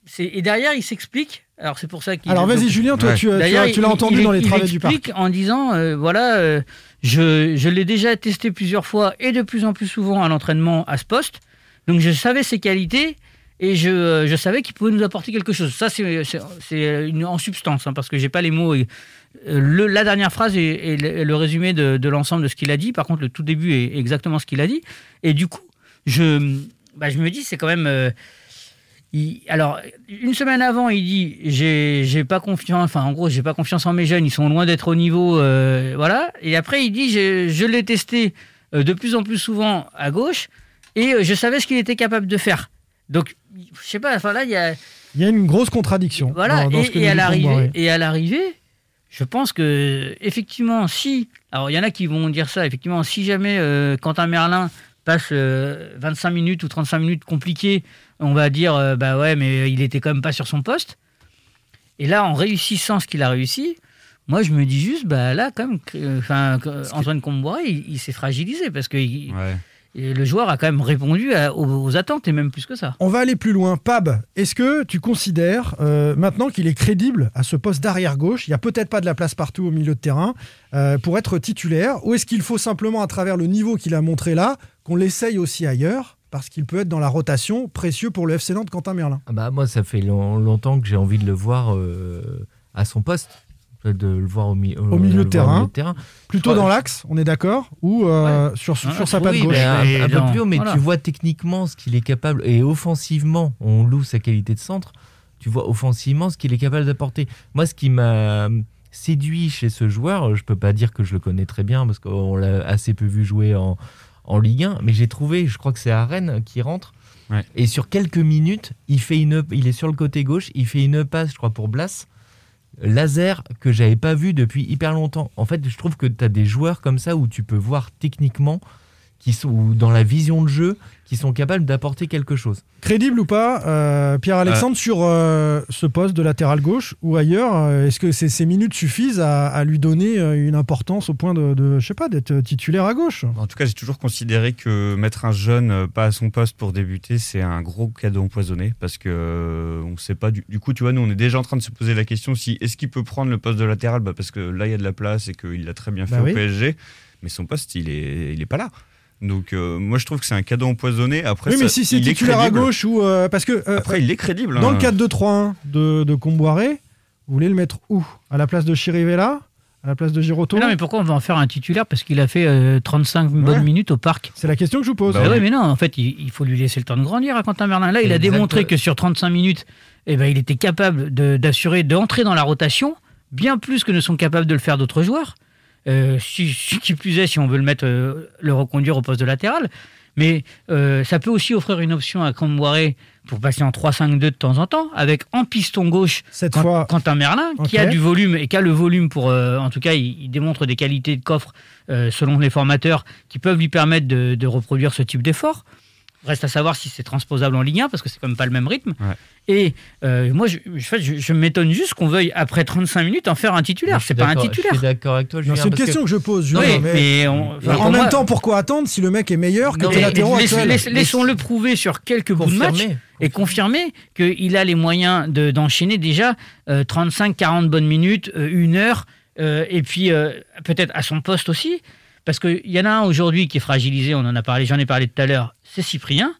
c'est- et derrière il s'explique. Alors c'est pour ça qu'il. Alors vas-y, Julien, toi, Ouais. tu, l'as- il- entendu il- dans les il travaux du parc. en disant, euh, voilà, euh, je, je l'ai déjà testé plusieurs fois et de plus en plus souvent à l'entraînement à ce poste. Donc je savais ses qualités et je, euh, je savais qu'il pouvait nous apporter quelque chose. Ça, c'est en substance, hein, parce que j'ai pas les mots. Euh, le- la dernière phrase est, est le, est le résumé de, de l'ensemble de ce qu'il a dit. Par contre, le tout début est exactement ce qu'il a dit. Et du coup, je, bah, je me dis, c'est quand même. euh, il- alors, une semaine avant, il dit j'ai pas confiance. Enfin, en gros, j'ai pas confiance en mes jeunes. Ils sont loin d'être au niveau. euh, voilà. Et après, il dit je l'ai testé de plus en plus souvent à gauche et je savais ce qu'il était capable de faire. Donc, je sais pas. Enfin là, il y a Il y a une grosse contradiction. voilà. dans- dans et, et à l'arrivée, et à l'arrivée, je pense que effectivement, si alors il y en a qui vont dire ça. Effectivement, si jamais euh, Quentin Merlin passe euh, 25 minutes ou 35 minutes compliquées, on va dire euh, bah ouais, mais il était quand même pas sur son poste. Et là, en réussissant ce qu'il a réussi, moi je me dis juste bah là quand même, euh, enfin Antoine Comboiré, il, il s'est fragilisé parce que il- Ouais. Et le joueur a quand même répondu à- aux, aux attentes et même plus que ça. On va aller plus loin. Pab, est-ce que tu considères euh, maintenant qu'il est crédible à ce poste d'arrière gauche Il n'y a peut-être pas de la place partout au milieu de terrain euh, pour être titulaire. Ou est-ce qu'il faut simplement, à travers le niveau qu'il a montré là, qu'on l'essaye aussi ailleurs Parce qu'il peut être dans la rotation précieux pour le FC Nantes Quentin Merlin? Ah bah, moi, ça fait long- longtemps que j'ai envie de le voir euh, à son poste, de le voir au, mi- Au milieu le de voir au terrain. milieu de terrain. Plutôt dans l'axe, on est d'accord Ou euh, sur, sur Ah, sa patte Oui, gauche mais un, peu plus haut, mais voilà. tu vois techniquement ce qu'il est capable, et offensivement, on loue sa qualité de centre, tu vois offensivement ce qu'il est capable d'apporter. Moi, ce qui m'a séduit chez ce joueur, je peux pas dire que je le connais très bien, parce qu'on l'a assez peu vu jouer en, en Ligue 1, mais j'ai trouvé, je crois que c'est à Rennes qui rentre, Ouais. et sur quelques minutes, il, fait une, il est sur le côté gauche, il fait une passe, je crois, pour Blas, laser que j'avais pas vu depuis hyper longtemps. En fait, je trouve que tu as des joueurs comme ça où tu peux voir techniquement qui sont ou dans la vision de jeu qui sont capables d'apporter quelque chose. Crédible ou pas, euh, Pierre-Alexandre, sur euh, ce poste de latéral gauche ou ailleurs euh, Est-ce que ces, ces minutes suffisent à, à lui donner euh, une importance au point de, de je sais pas, d'être titulaire à gauche? En tout cas, j'ai toujours considéré que mettre un jeune euh, pas à son poste pour débuter, c'est un gros cadeau empoisonné parce que euh, on sait pas. Du, du coup, tu vois, nous, on est déjà en train de se poser la question si est-ce qu'il peut prendre le poste de latéral, bah, parce que là, il y a de la place et qu'il l'a très bien fait Bah au oui. PSG, mais son poste, il est, il est pas là. Donc, euh, moi, je trouve que c'est un cadeau empoisonné. Après, Oui, mais ça- si c'est il est titulaire à crédible. gauche ou. euh, parce que. euh, Après, il est crédible. dans hein. le 4-2-3-1 de, de Comboiré, vous voulez le mettre où? À la place de Chirivella? À la place de Giroto Mais non, mais pourquoi on va en faire un titulaire? Parce qu'il a fait euh, 35 bonnes minutes au parc. C'est la question que je vous pose. Bah oui, mais non, en fait, il, il faut lui laisser le temps de grandir à Quentin Merlin. Là, il a Exact. démontré que sur 35 minutes, eh ben, il était capable de- d'assurer, d'entrer dans la rotation, bien plus que ne sont capables de le faire d'autres joueurs. Euh, si, si- qui plus est, si on veut le mettre, euh, le reconduire au poste de latéral. Mais euh, ça peut aussi offrir une option à Camboiré pour passer en 3-5-2 de temps en temps, avec en piston gauche Cette Quent- fois- Quentin Merlin, qui a du volume et qui a le volume pour. euh, en tout cas, il, il démontre des qualités de coffre euh, selon les formateurs qui peuvent lui permettre de, de reproduire ce type d'effort. Reste à savoir si c'est transposable en Ligue 1 parce que c'est quand même pas le même rythme. Ouais. Et euh, moi, je, je, je, je m'étonne juste qu'on veuille après 35 minutes en faire un titulaire. C'est pas un titulaire. Je suis d'accord avec toi, Julien. C'est une question que, je pose, Julien. Oui, mais- mais on- enfin, en même moi- temps, pourquoi attendre si le mec est meilleur que tes latéraux Laisse- actuels laisse- Laissons-le prouver sur quelques bouts de match Confirmé. et confirmer qu'il a les moyens de- d'enchaîner déjà 35-40 bonnes minutes, euh, une heure, euh, et puis euh, peut-être à son poste aussi. Parce qu'il y en a un aujourd'hui qui est fragilisé, on en a parlé, j'en ai parlé tout à l'heure, c'est Cyprien.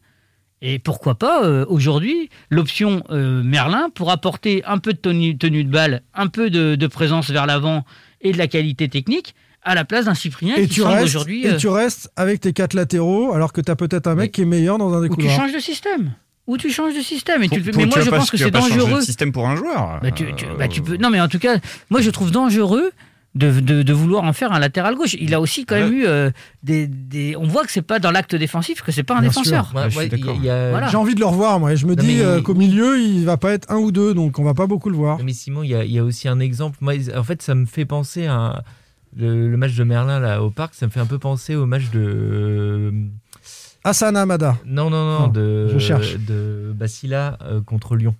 Et pourquoi pas euh, aujourd'hui l'option euh, Merlin pour apporter un peu de tenue, tenue de balle, un peu de, de présence vers l'avant et de la qualité technique à la place d'un Cyprien Et qui tu, semble restes, aujourd'hui. et euh, tu restes avec tes quatre latéraux alors que tu as peut-être un mec qui est meilleur dans un des ou tu changes de système. Ou tu changes de système. Et tu Pour- mais tu moi, je pense que tu c'est pas changer dangereux. de système pour un joueur. Bah, tu, tu- bah, tu peux. Non, mais en tout cas, moi, je trouve dangereux de, de- de vouloir en faire un latéral gauche. Il a aussi quand même eu euh, des, des- On voit que c'est pas dans l'acte défensif, que c'est pas un Bien défenseur. Ouais, Ouais, Voilà. J'ai envie de le revoir, moi. et Je me Non, dis mais- euh, qu'au milieu, il va pas être un ou deux, donc on va pas beaucoup le voir. Non, Mais Simon, il y, a- il y a aussi un exemple. Moi, en fait, ça me fait penser à le, le match de Merlin là au parc. Ça me fait un peu penser au match de Asana Amada. Non, non, non, Non, de, je cherche. de Bacilla euh, contre Lyon.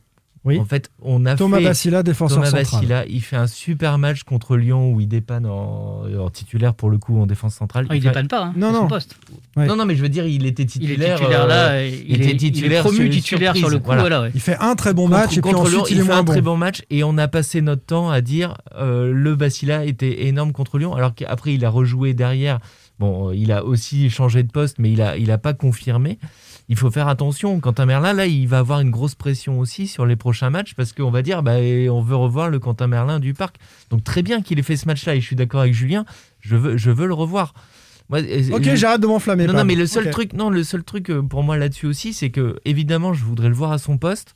Oui. En fait, on a Thomas fait- Bacilla, défenseur Thomas central. Bacilla, il fait un super match contre Lyon où il dépanne en, en titulaire pour le coup en défense centrale. Ah, il fait- dépanne pas, hein, Non, à son non. poste. Ouais. Non, non, mais je veux dire, il était Il est titulaire. titulaire là, euh, il il, était est, il est titulaire promu sur titulaire sur le coup. Voilà. ouais. Il fait un très bon Contre- match et puis contre ensuite Lyon, il est fait moins un bon. très bon match et on a passé notre temps à dire euh, le Bacilla était énorme contre Lyon alors qu'après il a rejoué derrière. Bon, euh, il a aussi changé de poste mais il a il a pas confirmé. Il faut faire attention. Quentin Merlin là, il va avoir une grosse pression aussi sur les prochains matchs parce qu'on va dire bah on veut revoir le Quentin Merlin du parc. Donc très bien qu'il ait fait ce match-là et je suis d'accord avec Julien. Je veux je veux le revoir. Moi, Ok, je- j'arrête de m'enflammer. non, non, mais le seul truc, non, le seul truc euh, pour moi là-dessus aussi, c'est que évidemment, je voudrais le voir à son poste,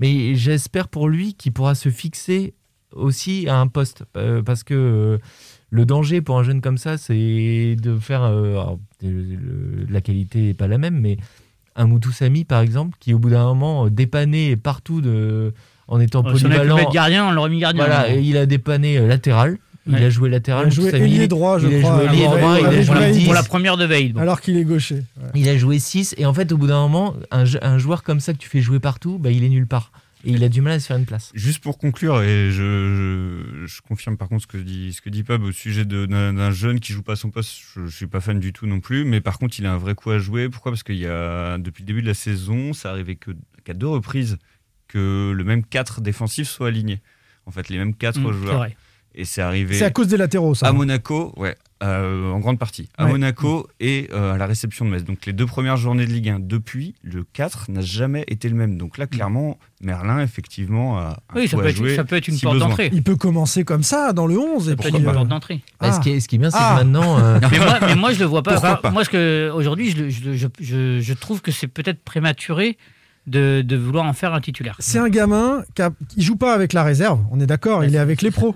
mais j'espère pour lui qu'il pourra se fixer aussi à un poste, euh, parce que euh, le danger pour un jeune comme ça, c'est de faire euh, alors, la qualité n'est pas la même, mais un Moutoussamy par exemple, qui au bout d'un moment euh, dépanné partout de, en étant Euh, Si on avait pu polyvalent. mettre gardien, on l'aurait mis gardien. Voilà, et il a dépanné euh, latéral. Il Ouais. a joué latéral. Il a joué ailier droit, je il crois, a joué droit, il a joué Veil. 10. Pour la première de veille. bon. Alors qu'il est gaucher. Ouais. Il a joué 6 et en fait au bout d'un moment un, un joueur comme ça que tu fais jouer partout bah, il est nulle part et il a du mal à se faire une place. Juste pour conclure, et je, je, je confirme par contre ce que dit, ce que dit Pab au sujet de- d'un jeune qui joue pas son poste, je, je suis pas fan du tout non plus, mais par contre il a un vrai coup à jouer. Pourquoi? Parce qu'il y a, depuis le début de la saison, ça arrivait que- qu'à deux reprises que le même 4 défensif soit aligné. En fait, les mêmes 4 Mmh, c'est joueurs. vrai. Et c'est arrivé C'est à cause des latéraux, ça. à Monaco, ouais, euh, en grande partie. À Ouais. Monaco et euh, à la réception de Metz. Donc les deux premières journées de Ligue 1. Depuis, le 4 n'a jamais été le même. Donc là, clairement, Merlin, effectivement, a un Oui, ça peut, à être, jouer ça peut être une si porte d'entrée. Il peut commencer comme ça dans le 11 et Ça peut puis. être une euh, porte d'entrée. Bah, Ah. ce, qui est, ce qui est bien c'est Ah. que maintenant euh, mais, moi, mais moi, je le vois pas. Enfin, pas? moi, ce que aujourd'hui, je, trouve que c'est peut-être prématuré de, de vouloir en faire un titulaire. C'est un gamin qui a- il joue pas avec la réserve, on est d'accord, il est avec les pros.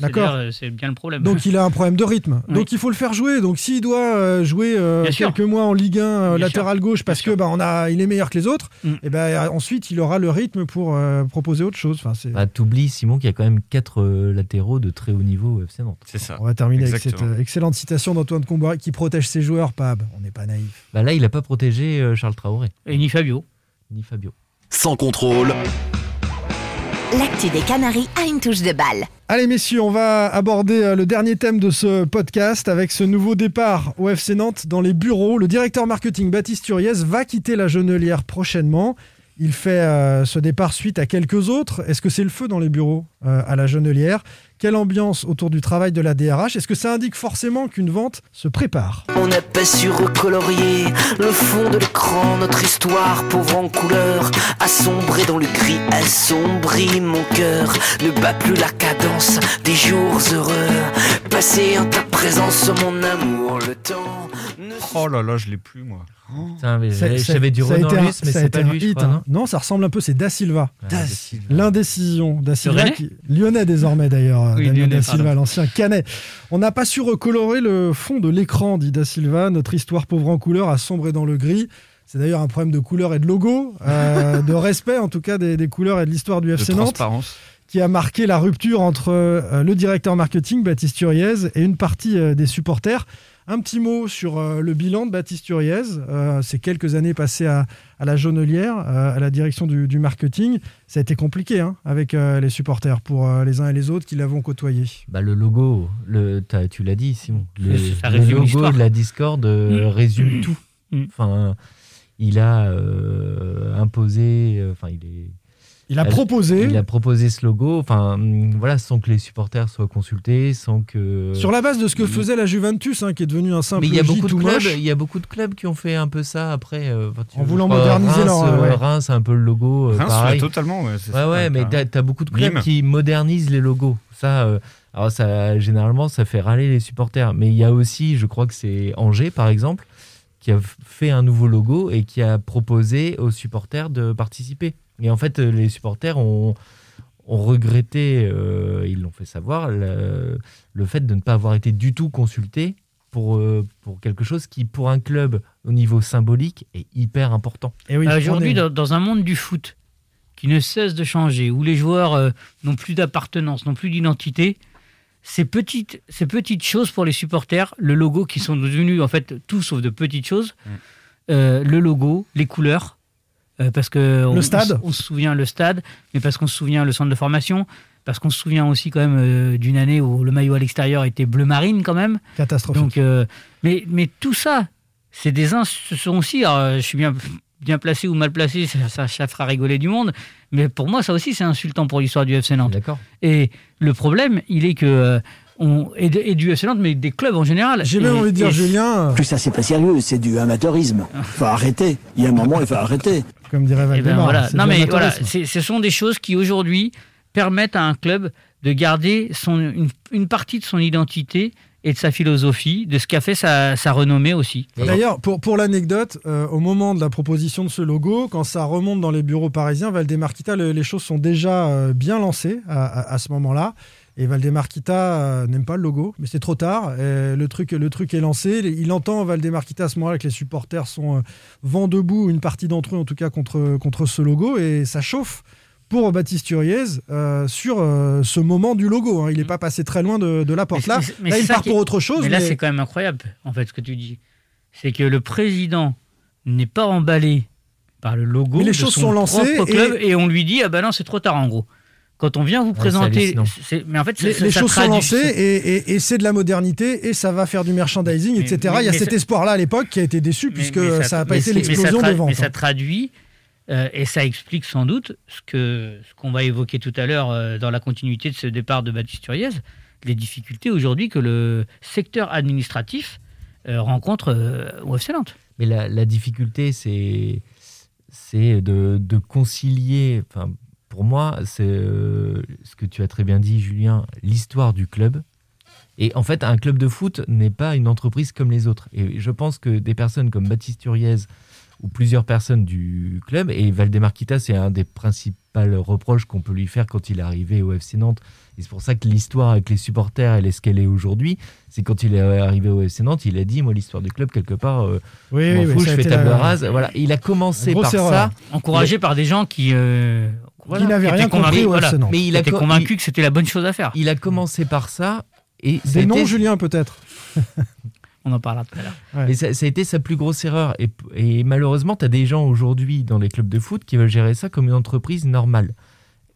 D'accord. euh, C'est bien le problème. Donc il a un problème de rythme. Oui. Donc il faut le faire jouer. Donc s'il doit euh, jouer euh, Bien sûr. quelques mois en Ligue 1 euh, Bien latéral gauche parce que sûr. bah, on a, il est meilleur que les autres, Mm. et ben euh, ensuite il aura le rythme pour euh, proposer autre chose. Enfin, c'est- bah, t'oublies Simon qu'il y a quand même 4 latéraux de très haut niveau au FC Nantes. C'est ça. On va terminer avec cette euh, excellente citation d'Antoine Comboiré qui protège ses joueurs, Pab. On n'est pas naïf. Bah, là il a pas protégé euh, Charles Traoré Et ni Fabio. ni Fabio. Sans contrôle. L'actu des Canaries a une touche de balle. Allez messieurs, on va aborder euh, le dernier thème de ce podcast avec ce nouveau départ au FC Nantes dans les bureaux. Le directeur marketing Baptiste Turiez va quitter la Genelière prochainement. Il fait euh, ce départ suite à quelques autres. Est-ce que c'est le feu dans les bureaux euh, à la Genelière? Quelle ambiance autour du travail de la DRH Est-ce que ça indique forcément qu'une vente se prépare? On n'a pas su recolorier le fond de l'écran, notre histoire pauvre en couleur, assombrée dans le gris, assombrit mon cœur, ne bat plus la cadence des jours heureux, passé en ta présence, mon amour, le temps. ne Oh là là, je l'ai plus, moi. Putain, mais Ça- j'avais du ça a été Renan un- Luce mais c'est pas lui je hit, crois, hein. non Non, ça ressemble un peu, c'est Da Silva. Ah, Da Silva. L'indécision. Da Silva, Lyonnais qui- lyonnais désormais d'ailleurs, Oui, Da Silva, l'ancien canet. On n'a pas su recolorer le fond de l'écran, dit Da Silva. Notre histoire pauvre en couleur a sombré dans le gris. C'est d'ailleurs un problème de couleur et de logo, euh, de respect en tout cas des, des couleurs et de l'histoire du De FC Nantes, transparence. Qui a marqué la rupture entre euh, le directeur marketing, Baptiste Turiez, et une partie euh, des supporters. Un petit mot sur euh, le bilan de Baptiste Turiez. Euh, ces quelques années passées à, à la Jaunelière, euh, à la direction du, du marketing. Ça a été compliqué hein, avec euh, les supporters pour euh, les uns et les autres qui l'avons côtoyé. Bah, le logo, le, tu l'as dit Simon, le, le logo de la Discord euh, Mm. résume tout. Mm. Enfin, il a euh, imposé, euh, enfin il est, Il a Elle- proposé, il a proposé ce logo, enfin hum, voilà, sans que les supporters soient consultés, sans que. sur la base de ce que faisait la Juventus, hein, qui est devenu un simple Mais il y a beaucoup de clubs, il y a beaucoup de clubs qui ont fait un peu ça après. euh, En veux, voulant moderniser Reims, leur- euh, ouais. Reims, c'est un peu le logo. euh, Reims, pareil. ouais, totalement. Ouais, c'est Ouais, ouais, mais t'as as beaucoup de clubs qui modernisent les logos. Ça, euh, alors ça, généralement, ça fait râler les supporters. Mais il y a aussi, je crois que c'est Angers, par exemple, qui a fait un nouveau logo et qui a proposé aux supporters de participer. Et en fait, euh, les supporters ont, ont regretté, euh, ils l'ont fait savoir, le, le fait de ne pas avoir été du tout consultés pour, euh, pour quelque chose qui, pour un club au niveau symbolique, est hyper important. Et oui, Aujourd'hui, dans, dans un monde du foot qui ne cesse de changer, où les joueurs euh, n'ont plus d'appartenance, n'ont plus d'identité, ces petites, ces petites choses pour les supporters, le logo qui sont devenus en fait tout sauf de petites choses, Mm. euh, le logo, les couleurs. Euh, parce que on, Le stade. on, se souvient le stade, mais parce qu'on se souvient le centre de formation, parce qu'on se souvient aussi quand même euh, d'une année où le maillot à l'extérieur était bleu marine quand même. Catastrophique. Donc, euh, mais, mais tout ça, c'est des ins, ce sont aussi, alors, je suis bien, bien placé ou mal placé, ça, ça, ça fera rigoler du monde, mais pour moi, ça aussi, c'est insultant pour l'histoire du FC Nantes. D'accord. Et le problème, il est que, euh, on, et, de- et du FC Nantes, mais des clubs en général. J'ai même envie de dire, Julien, Plus ça, c'est pas sérieux, c'est du amateurisme. Faut arrêter. Il y a un moment, il faut arrêter. Comme dirait Eh ben Valdemar. voilà. Non mais voilà, ce sont des choses qui aujourd'hui permettent à un club de garder son, une, une partie de son identité et de sa philosophie, de ce qu'a fait sa, sa renommée aussi. D'ailleurs, pour, pour l'anecdote, euh, au moment de la proposition de ce logo, quand ça remonte dans les bureaux parisiens, Valdemarquita, le- les choses sont déjà euh, bien lancées à, à- à ce moment-là. Et Valdemarquita euh, n'aime pas le logo, mais c'est trop tard. Et le, truc, le truc est lancé. Il entend Valdemarquita à ce moment-là que les supporters sont euh, vent debout, une partie d'entre eux en tout cas, contre, contre ce logo. Et ça chauffe pour Baptiste Turiez euh, sur euh, ce moment du logo. hein. Il n'est pas passé très loin de, de la porte. Là, mais là il part pour autre chose. Mais là, c'est quand même incroyable, en fait, ce que tu dis. C'est que le président n'est pas emballé par le logo Mais les de choses son sont lancées propre et- club et... on lui dit ah ben non c'est trop tard en gros. Quand on vient vous présenter, c'est- mais en fait les, ça- les ça choses sont traduit- lancées et, et- et c'est de la modernité et ça va faire du merchandising, Mais- etc. mais- Il y a cet ça- espoir-là à l'époque qui a été déçu Mais- puisque mais ça n'a pas été l'explosion des ventes. Mais ça traduit euh, et ça explique sans doute ce que ce qu'on va évoquer tout à l'heure euh, dans la continuité de ce départ de Baptiste Turiez, les difficultés aujourd'hui que le secteur administratif euh, rencontre euh, au FC Nantes. Mais la, la difficulté, c'est c'est de, de concilier. Enfin, pour moi, c'est euh, ce que tu as très bien dit, Julien, l'histoire du club. Et en fait, un club de foot n'est pas une entreprise comme les autres. Et je pense que des personnes comme Baptiste Turiez ou plusieurs personnes du club, et Valdemar Kita, c'est un des principaux reproches qu'on peut lui faire quand il est arrivé au FC Nantes. Et c'est pour ça que l'histoire avec les supporters, elle est ce qu'elle est aujourd'hui. C'est quand il est arrivé au FC Nantes, il a dit, moi, l'histoire du club, quelque part, euh, Oui, je m'en oui, fous, je fais table la- rase. Voilà, il a commencé par erreur. ça. Encouragé par des gens qui, euh, N'avaient qui rien compris au voilà. Mais il a qui étaient co- convaincus que c'était la bonne chose à faire. Il a commencé par ça. Et Des noms, été- Julien, peut-être? On en parlera tout à l'heure. Ouais. Et ça, ça a été sa plus grosse erreur. Et, et malheureusement, tu as des gens aujourd'hui dans les clubs de foot qui veulent gérer ça comme une entreprise normale.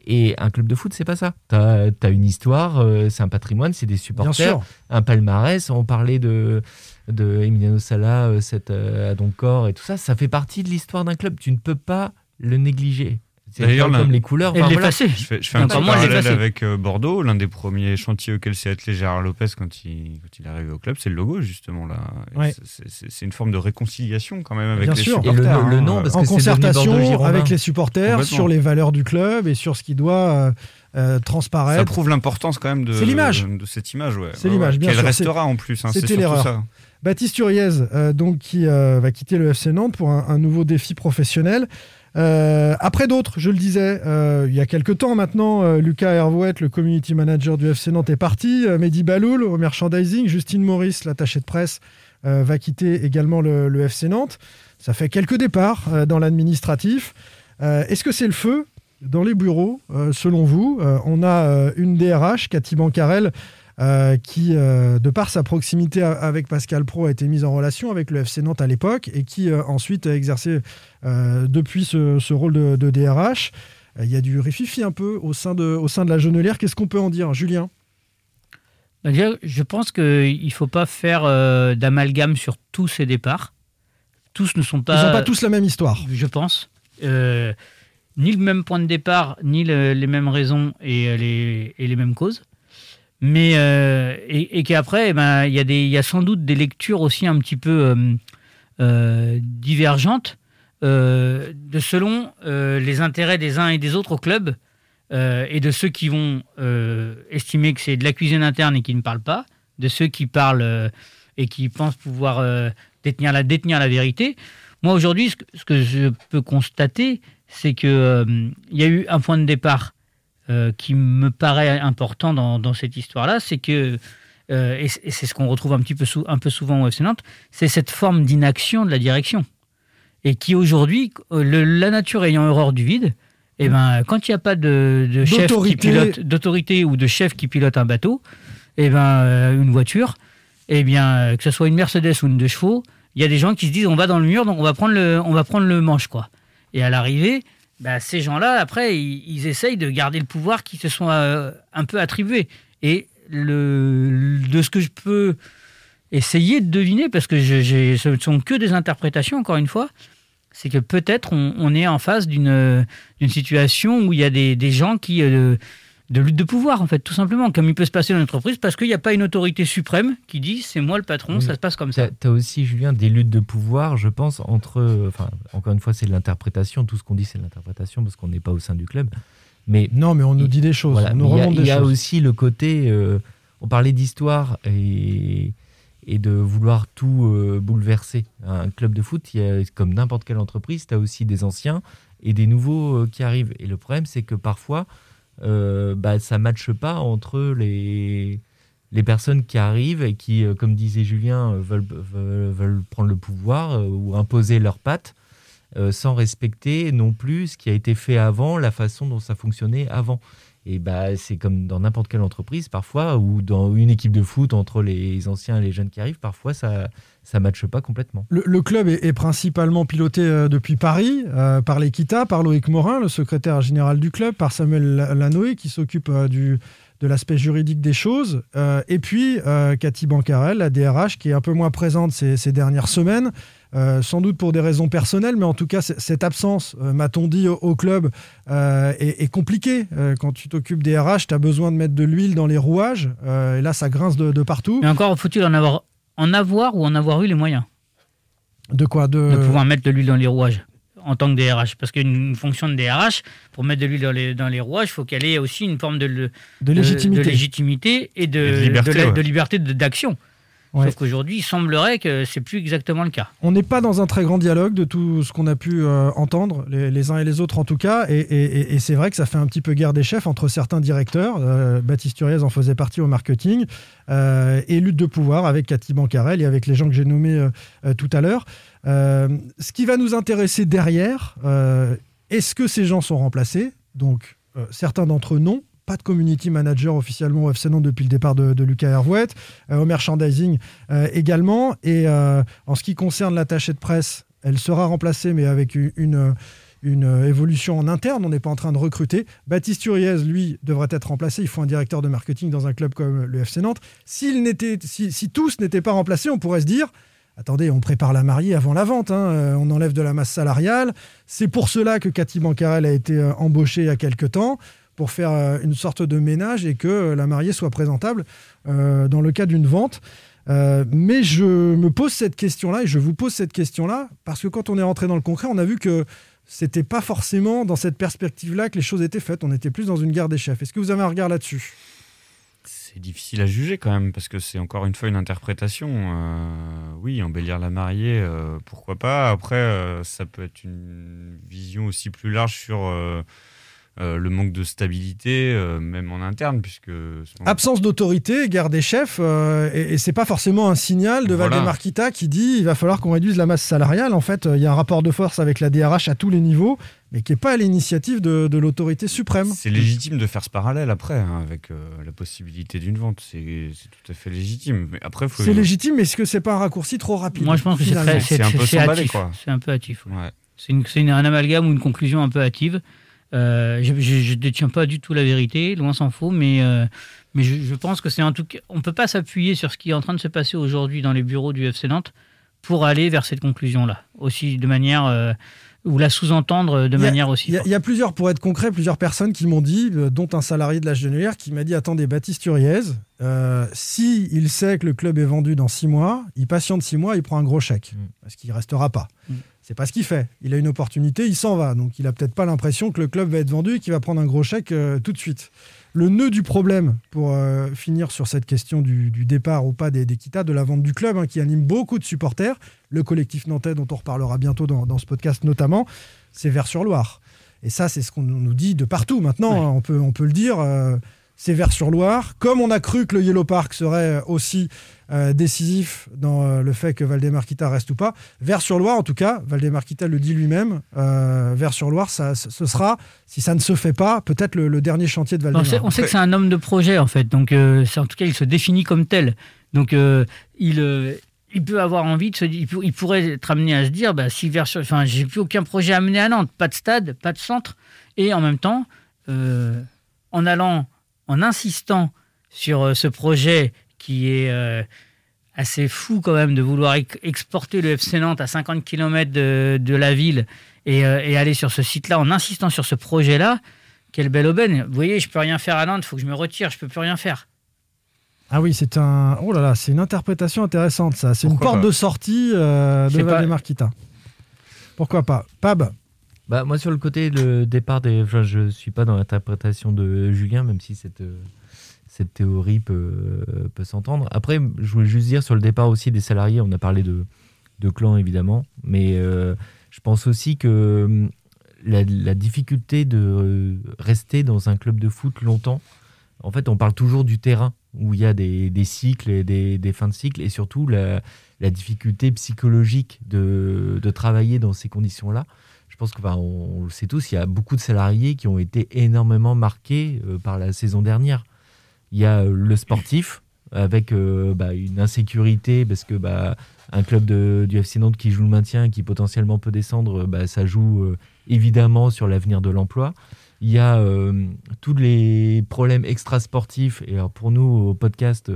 Et un club de foot, c'est pas ça. Tu as, une histoire, euh, c'est un patrimoine, c'est des Bien supporters, sûr. un palmarès. On parlait de, de Emiliano Sala, euh, cette, euh, à Doncor et tout ça. Ça fait partie de l'histoire d'un club. Tu ne peux pas le négliger. C'est D'ailleurs, comme les couleurs. Et enfin, voilà. Je fais, je fais un petit parallèle avec euh, Bordeaux. L'un des premiers chantiers auxquels s'est attelé Gérard Lopez quand il, quand il est arrivé au club, c'est le logo, justement. là. Ouais. c'est- une forme de réconciliation quand même avec Bien les sûr. Et supporters. le, le hein. nom, parce En que concertation avec les supporters sur les valeurs du club et sur ce qui doit euh, euh, Ça transparaître. prouve l'importance quand même de, C'est l'image. de cette image. Ouais. C'est Ouais, l'image, ouais. bien Qu'elle sûr. restera en plus. hein, c'était l'erreur. ça. Baptiste Turiez, euh, donc, qui euh, va quitter le FC Nantes pour un, un nouveau défi professionnel. Euh, après d'autres, je le disais, euh, il y a quelques temps maintenant, euh, Lucas Hervouet, le community manager du FC Nantes, est parti. Mehdi Baloul au merchandising. Justine Maurice, l'attaché de presse, va quitter également le, le FC Nantes. Ça fait quelques départs dans l'administratif. Est-ce que c'est le feu dans les bureaux, selon vous On a une DRH, Cathy Bancarel, euh, qui, euh, de par sa proximité avec Pascal Pro, a été mise en relation avec le FC Nantes à l'époque et qui euh, ensuite a exercé depuis ce, ce rôle de, de DRH. Il y a du rififi un peu au sein de, au sein de la Genelière. Qu'est-ce qu'on peut en dire, Julien? Déjà, je pense qu'il ne faut pas faire d'amalgame sur tous ces départs. Tous ne sont Ils pas. n'ont pas tous la même histoire. Je pense. Euh, ni le même point de départ, ni le- les mêmes raisons et les, et les mêmes causes. Mais euh, et, et qu'après, eh ben, il y, a il sans doute des lectures aussi un petit peu euh, euh, divergentes de selon les intérêts des uns et des autres au club et de ceux qui vont estimer que c'est de la cuisine interne et qui ne parlent pas, de ceux qui parlent et qui pensent pouvoir détenir, la, vérité. Moi, aujourd'hui, ce, que- je peux constater, c'est qu'il y a eu un point de départ euh, qui me paraît important dans, dans cette histoire-là, c'est que, euh, et c'est et ce qu'on retrouve un, petit peu sou- un peu souvent au FC Nantes, c'est cette forme d'inaction de la direction. Et qui aujourd'hui, euh, la nature ayant horreur du vide, eh ben, quand il n'y a pas de, de chef qui D'autorité. pilote, d'autorité ou de chef qui pilote un bateau, eh ben, une voiture, eh bien, que ce soit une Mercedes ou une deux chevaux, il y a des gens qui se disent on va dans le mur, donc on va prendre le, on va prendre le manche, quoi. Et à l'arrivée, bah, ces gens-là, après, ils, essayent de garder le pouvoir qui se sont euh, un peu attribués. Et le, de ce que je peux essayer de deviner, parce que je- ce ne sont que des interprétations, encore une fois, c'est que peut-être on, est en face d'une d'une situation où il y a des, des gens qui... euh, de lutte de pouvoir, en fait, tout simplement, comme il peut se passer dans l'entreprise, parce qu'il n'y a pas une autorité suprême qui dit c'est moi le patron, Oui. ça se passe comme ça. Tu as aussi, Julien, des luttes de pouvoir, je pense, entre. Enfin, encore une fois, c'est de l'interprétation. Tout ce qu'on dit, c'est de l'interprétation parce qu'on n'est pas au sein du club. Mais Non, mais on nous dit des choses, voilà, on nous mais il y a- remonte Il y a choses. aussi le côté. euh, on parlait d'histoire et, et de vouloir tout euh, bouleverser. Un club de foot, il y a, comme n'importe quelle entreprise, tu as aussi des anciens et des nouveaux euh, qui arrivent. Et le problème, c'est que parfois, euh, bah, ça ne matche pas entre les, les personnes qui arrivent et qui, euh, comme disait Julien, euh, veulent, veulent, prendre le pouvoir ou imposer leurs pattes sans respecter non plus ce qui a été fait avant, la façon dont ça fonctionnait avant. Et bah, c'est comme dans n'importe quelle entreprise, parfois, ou dans une équipe de foot entre les anciens et les jeunes qui arrivent, parfois ça ça matche pas complètement. Le, club est, principalement piloté euh, depuis Paris, euh, par l'Equita, par Loïc Morin, le secrétaire général du club, par Samuel La- Lanoé, qui s'occupe euh, du, de l'aspect juridique des choses, et puis Cathy Bancarel, la DRH, qui est un peu moins présente ces dernières semaines, euh, sans doute pour des raisons personnelles, mais en tout cas, cette absence, euh, m'a-t-on dit, au, au club, euh, est, est compliquée. Euh, quand tu t'occupes des RH, tu as besoin de mettre de l'huile dans les rouages, euh, et là, ça grince de, de partout. Mais encore, faut-il en avoir, en avoir ou en avoir eu les moyens? De quoi? De... de pouvoir mettre de l'huile dans les rouages en tant que DRH. Parce qu'une fonction de DRH, pour mettre de l'huile dans les, dans les rouages, il faut qu'elle ait aussi une forme de, De légitimité. de légitimité et de, Et de liberté, ouais. de liberté de- d'action. Ouais. Sauf qu'aujourd'hui, il semblerait que c'est plus exactement le cas. On n'est pas dans un très grand dialogue de tout ce qu'on a pu euh, entendre, les, les uns et les autres en tout cas, et, et- et- et c'est vrai que ça fait un petit peu guerre des chefs entre certains directeurs, euh, Baptiste Uriez en faisait partie au marketing, euh, et lutte de pouvoir avec Cathy Bancarel et avec les gens que j'ai nommés euh, tout à l'heure. Ce qui va nous intéresser derrière, est-ce que ces gens sont remplacés? Donc certains d'entre eux non. Pas de community manager officiellement au FC Nantes depuis le départ de, Lucas Hervouet, euh, au merchandising euh, également. Et euh, en ce qui concerne l'attaché de presse, elle sera remplacée, mais avec une, une, évolution en interne. On n'est pas en train de recruter. Baptiste Uriez, lui, devrait être remplacé. Il faut un directeur de marketing dans un club comme le FC Nantes. N'était, si, si tous n'étaient pas remplacés, on pourrait se dire. Attendez, on prépare la mariée avant la vente, hein, euh, on enlève de la masse salariale. C'est pour cela que Cathy Bancarel a été embauchée il y a quelque temps, pour faire euh, une sorte de ménage et que euh, la mariée soit présentable euh, dans le cas d'une vente. Mais je me pose cette question-là et je vous pose cette question-là parce que quand on est rentré dans le concret, on a vu que c'était pas forcément dans cette perspective-là que les choses étaient faites. On était plus dans une guerre des chefs. Est-ce que vous avez un regard là-dessus? C'est difficile à juger quand même, parce que c'est encore une fois une interprétation. Oui, embellir la mariée, pourquoi pas? Après, ça peut être une vision aussi plus large sur euh, le manque de stabilité, euh, même en interne, puisque... Absence d'autorité, guerre des chefs, euh, et, et c'est pas forcément un signal de Voilà. Valdemar Kita qui dit il va falloir qu'on réduise la masse salariale. En fait, euh, il y a un rapport de force avec la DRH à tous les niveaux, mais qui n'est pas à l'initiative de, de l'autorité suprême. C'est légitime de faire ce parallèle après, hein, avec euh, la possibilité d'une vente. C'est tout à fait légitime. Mais après, faut... C'est légitime, mais est-ce que c'est pas un raccourci trop rapide Moi, je pense que c'est un peu c'est hâtif. un peu hâtif. Ouais. C'est une- c'est une- un amalgame ou une conclusion un peu hâtive. Euh, je ne détiens pas du tout la vérité, loin s'en faut, mais, euh, mais je, je pense que c'est en tout cas. On ne peut pas s'appuyer sur ce qui est en train de se passer aujourd'hui dans les bureaux du FC Nantes pour aller vers cette conclusion-là. Aussi de manière. euh, ou la sous-entendre de a- manière aussi. Il y, a- forte. il y a plusieurs, pour être concret, plusieurs personnes qui m'ont dit, dont un salarié de la Genelière qui m'a dit Attendez, Baptiste Uriez, euh, si il sait que le club est vendu dans six mois, il patiente six mois, il prend un gros chèque. Parce qu'il ne restera pas. Mm. C'est pas ce qu'il fait. Il a une opportunité, il s'en va. Donc il a peut-être pas l'impression que le club va être vendu et qu'il va prendre un gros chèque euh, tout de suite. Le nœud du problème, pour euh, finir sur cette question du, du départ ou pas des, des Kita, de la vente du club, hein, qui anime beaucoup de supporters, le collectif nantais dont on reparlera bientôt dans, dans ce podcast notamment, c'est Vers-sur-Loire. Et ça, c'est ce qu'on nous dit de partout maintenant, hein, on, peut, on peut le dire. euh, c'est Vers-sur-Loire. Comme on a cru que le Yellow Park serait aussi euh, décisif dans euh, le fait que Valdemar Kita reste ou pas, Vers-sur-Loire, en tout cas, Valdemar Kita le dit lui-même, euh, Vers-sur-Loire, ça, ce sera, si ça ne se fait pas, peut-être le, le dernier chantier de On Valdemar. sait, on sait que c'est un homme de projet, en fait. Donc, euh, c'est- en tout cas, il se définit comme tel. Donc, euh, il, euh, il peut avoir envie de se dire, il, pourrait être amené à se dire, bah, si vers, enfin, j'ai plus aucun projet à mener à Nantes, pas de stade, pas de centre, et en même temps, euh, en allant, en insistant sur euh, ce projet qui est euh, assez fou quand même de vouloir ex- exporter le FC Nantes à 50 km de, de la ville et, euh, et aller sur ce site-là en insistant sur ce projet-là, quelle belle aubaine. Vous voyez, je peux rien faire à Nantes, il faut que je me retire, je peux plus rien faire. Ah oui, c'est un. Oh là là, c'est une interprétation intéressante, ça. C'est une porte pas de sortie euh, de Kita. Pourquoi pas Pab Bah, moi, sur le côté le départ des. Je suis pas dans l'interprétation de Julien, même si cette, euh, cette théorie peut, peut s'entendre. Après, je voulais juste dire sur le départ aussi des salariés, on a parlé de, de clan évidemment, mais euh, je pense aussi que hum, la, difficulté de euh, rester dans un club de foot longtemps, en fait, on parle toujours du terrain où il y a des, des cycles et des, des fins de cycle, et surtout la, la difficulté psychologique de, de travailler dans ces conditions-là. Je pense qu'on on le sait tous, il y a beaucoup de salariés qui ont été énormément marqués euh, par la saison dernière. Il y a euh, le sportif avec euh, bah, une insécurité parce que bah, un club de, du FC Nantes qui joue le maintien, qui potentiellement peut descendre, bah, ça joue évidemment sur l'avenir de l'emploi. Il y a tous les problèmes extrasportifs. Et alors pour nous, au podcast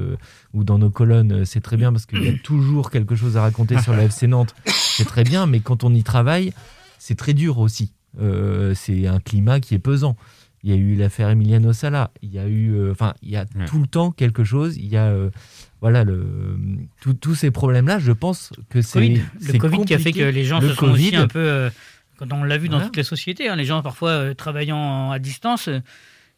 ou dans nos colonnes, c'est très bien parce qu'il y a toujours quelque chose à raconter sur la FC Nantes. C'est très bien, mais quand on y travaille, c'est très dur aussi. Euh, c'est un climat qui est pesant. Il y a eu l'affaire Emiliano Sala. Il y a eu, euh, enfin, il y a tout le temps quelque chose. Il y a, euh, voilà, le, tous ces problèmes-là. Je pense que c'est Covid. Le Covid qui a fait que les gens Le se sont aussi Covid. un peu. quand on l'a vu dans Voilà. toutes les sociétés, hein, les gens parfois travaillant à distance,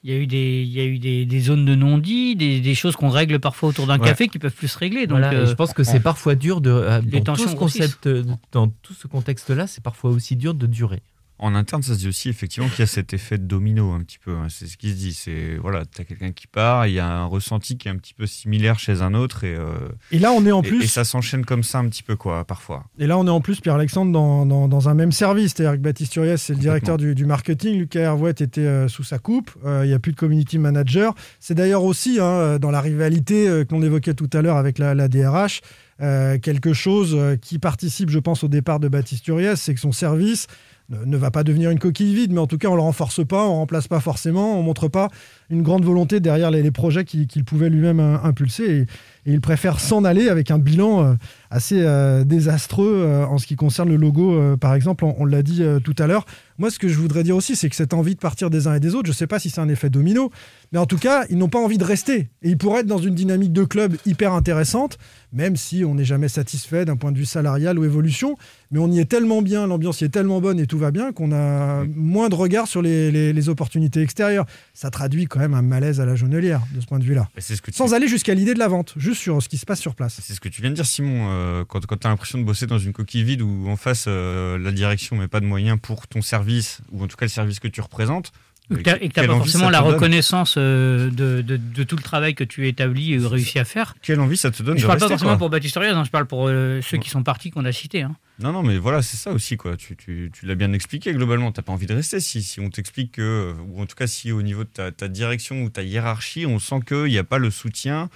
il y a eu des, il y a eu des, des zones de non-dit, des, des choses qu'on règle parfois autour d'un Ouais. café qui peuvent plus se régler. Donc, Voilà, et euh, je pense que c'est parfois dur de euh, dans tout ce concept, euh, dans tout ce contexte-là, c'est parfois aussi dur de durer. En interne, ça se dit aussi effectivement qu'il y a cet effet de domino un petit peu. hein. C'est ce qui se dit. C'est voilà, t'as quelqu'un qui part, il y a un ressenti qui est un petit peu similaire chez un autre et, euh, Et là, on est en plus. et ça s'enchaîne comme ça un petit peu quoi, parfois. Et là, on est en plus, Pierre-Alexandre, dans, dans, dans un même service. C'est-à-dire que Baptiste Uriès, c'est le directeur du, du marketing. Lucas Hervouet était euh, sous sa coupe. Euh, Il n'y a plus de community manager. C'est d'ailleurs aussi, hein, dans la rivalité l'on évoquait tout à l'heure avec la, la DRH, quelque chose qui participe, je pense, au départ de Baptiste Uriès, c'est que son service ne, ne va pas devenir une coquille vide, mais en tout cas, on le renforce pas, on remplace pas forcément, on montre pas une grande volonté derrière les, les projets qu'il pouvait lui-même euh, impulser. Et, et il préfère s'en aller avec un bilan euh, assez euh, désastreux en ce qui concerne le logo, par exemple, on, on l'a dit tout à l'heure. Moi, ce que je voudrais dire aussi, c'est que cette envie de partir des uns et des autres, je ne sais pas si c'est un effet domino, mais en tout cas, ils n'ont pas envie de rester. Et ils pourraient être dans une dynamique de club hyper intéressante, même si on n'est jamais satisfait d'un point de vue salarial ou évolution. Mais on y est tellement bien, l'ambiance y est tellement bonne et tout va bien qu'on a moins de regard sur les, les- les opportunités extérieures. Ça traduit quand même un malaise à la jaunelière de ce point de vue-là. Tu- Sans aller jusqu'à l'idée de la vente, juste sur ce qui se passe sur place. C'est ce que tu viens de dire, Simon. euh, quand quand tu as l'impression de bosser dans une coquille vide où en face euh, la direction met pas de moyens pour ton service, ou en tout cas le service que tu représentes. Et que tu n'as pas forcément la donne reconnaissance euh, de, de- de tout le travail que tu établis et réussi à faire. Quelle envie ça te donne Je de parle pas forcément quoi. pour Baptiste Urias, hein, je parle pour euh, ceux qui sont partis qu'on a cités. hein. Non, non, mais voilà, c'est ça aussi, quoi. Tu, tu, tu l'as bien expliqué globalement. T'as pas envie de rester si, si on t'explique que, ou en tout cas si au niveau de ta, ta direction ou ta hiérarchie, on sent qu'il n'y a pas le soutien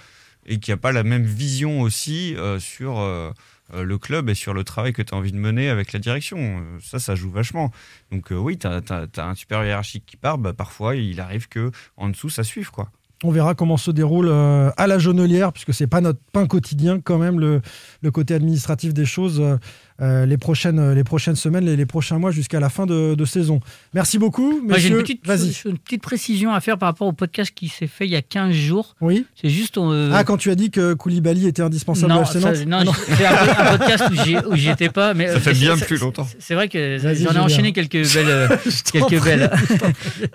et qu'il n'y a pas la même vision aussi euh, sur euh, le club et sur le travail que tu as envie de mener avec la direction. Euh, Ça, ça joue vachement. Donc euh, oui, tu as, un supérieur hiérarchique qui part, bah, parfois il arrive que en dessous ça suive, quoi. On verra comment se déroule euh, à la jaunelière, puisque c'est pas notre pain quotidien quand même, le, le côté administratif des choses, euh, euh, les, prochaines, les prochaines semaines, les, les prochains mois jusqu'à la fin de, de saison. Merci beaucoup, Moi, j'ai une petite, Vas-y. une petite précision à faire par rapport au podcast qui s'est fait il y a 15 jours. Oui. C'est juste. euh, Ah, quand tu as dit que Koulibaly était indispensable non, au FC ça- Nantes non, Ah non. c'est un, un podcast où j'y- où j'y étais pas. Mais Ça fait bien plus longtemps. c'est- vrai que j'en ai enchaîné quelques belles. quelques prie. belles.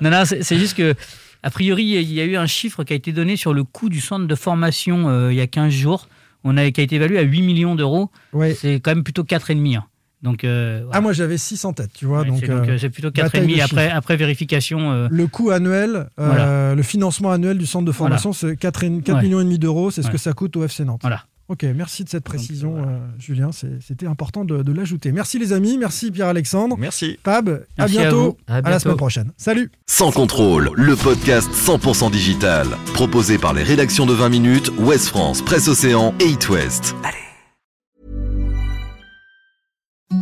non, non, c'est juste que. A priori, il y a eu un chiffre qui a été donné sur le coût du centre de formation euh, il y a 15 jours. On a, qui a été évalué à 8 millions d'euros. Ouais. C'est quand même plutôt 4,5. hein. Donc, euh, voilà. Ah, moi j'avais 6 en tête, tu vois. Ouais, donc, c'est euh, plutôt bataille de 4,5 après, après vérification. euh, Le coût annuel, Voilà. le financement annuel du centre de formation, c'est 4, Ouais. millions et demi d'euros, c'est ce que ça coûte au FC Nantes. Voilà. Ok, merci de cette précision, euh, Julien. C'était important de, l'ajouter. Merci les amis, merci Pierre-Alexandre. Merci. Fab, à, bientôt, à la semaine prochaine. Salut. Sans contrôle, le podcast 100% digital, proposé par les rédactions de 20 minutes, Ouest France, Presse Océan et It West. Allez.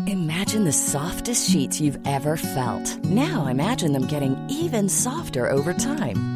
Imagine the softest sheets you've ever felt. Now imagine them getting even softer over time.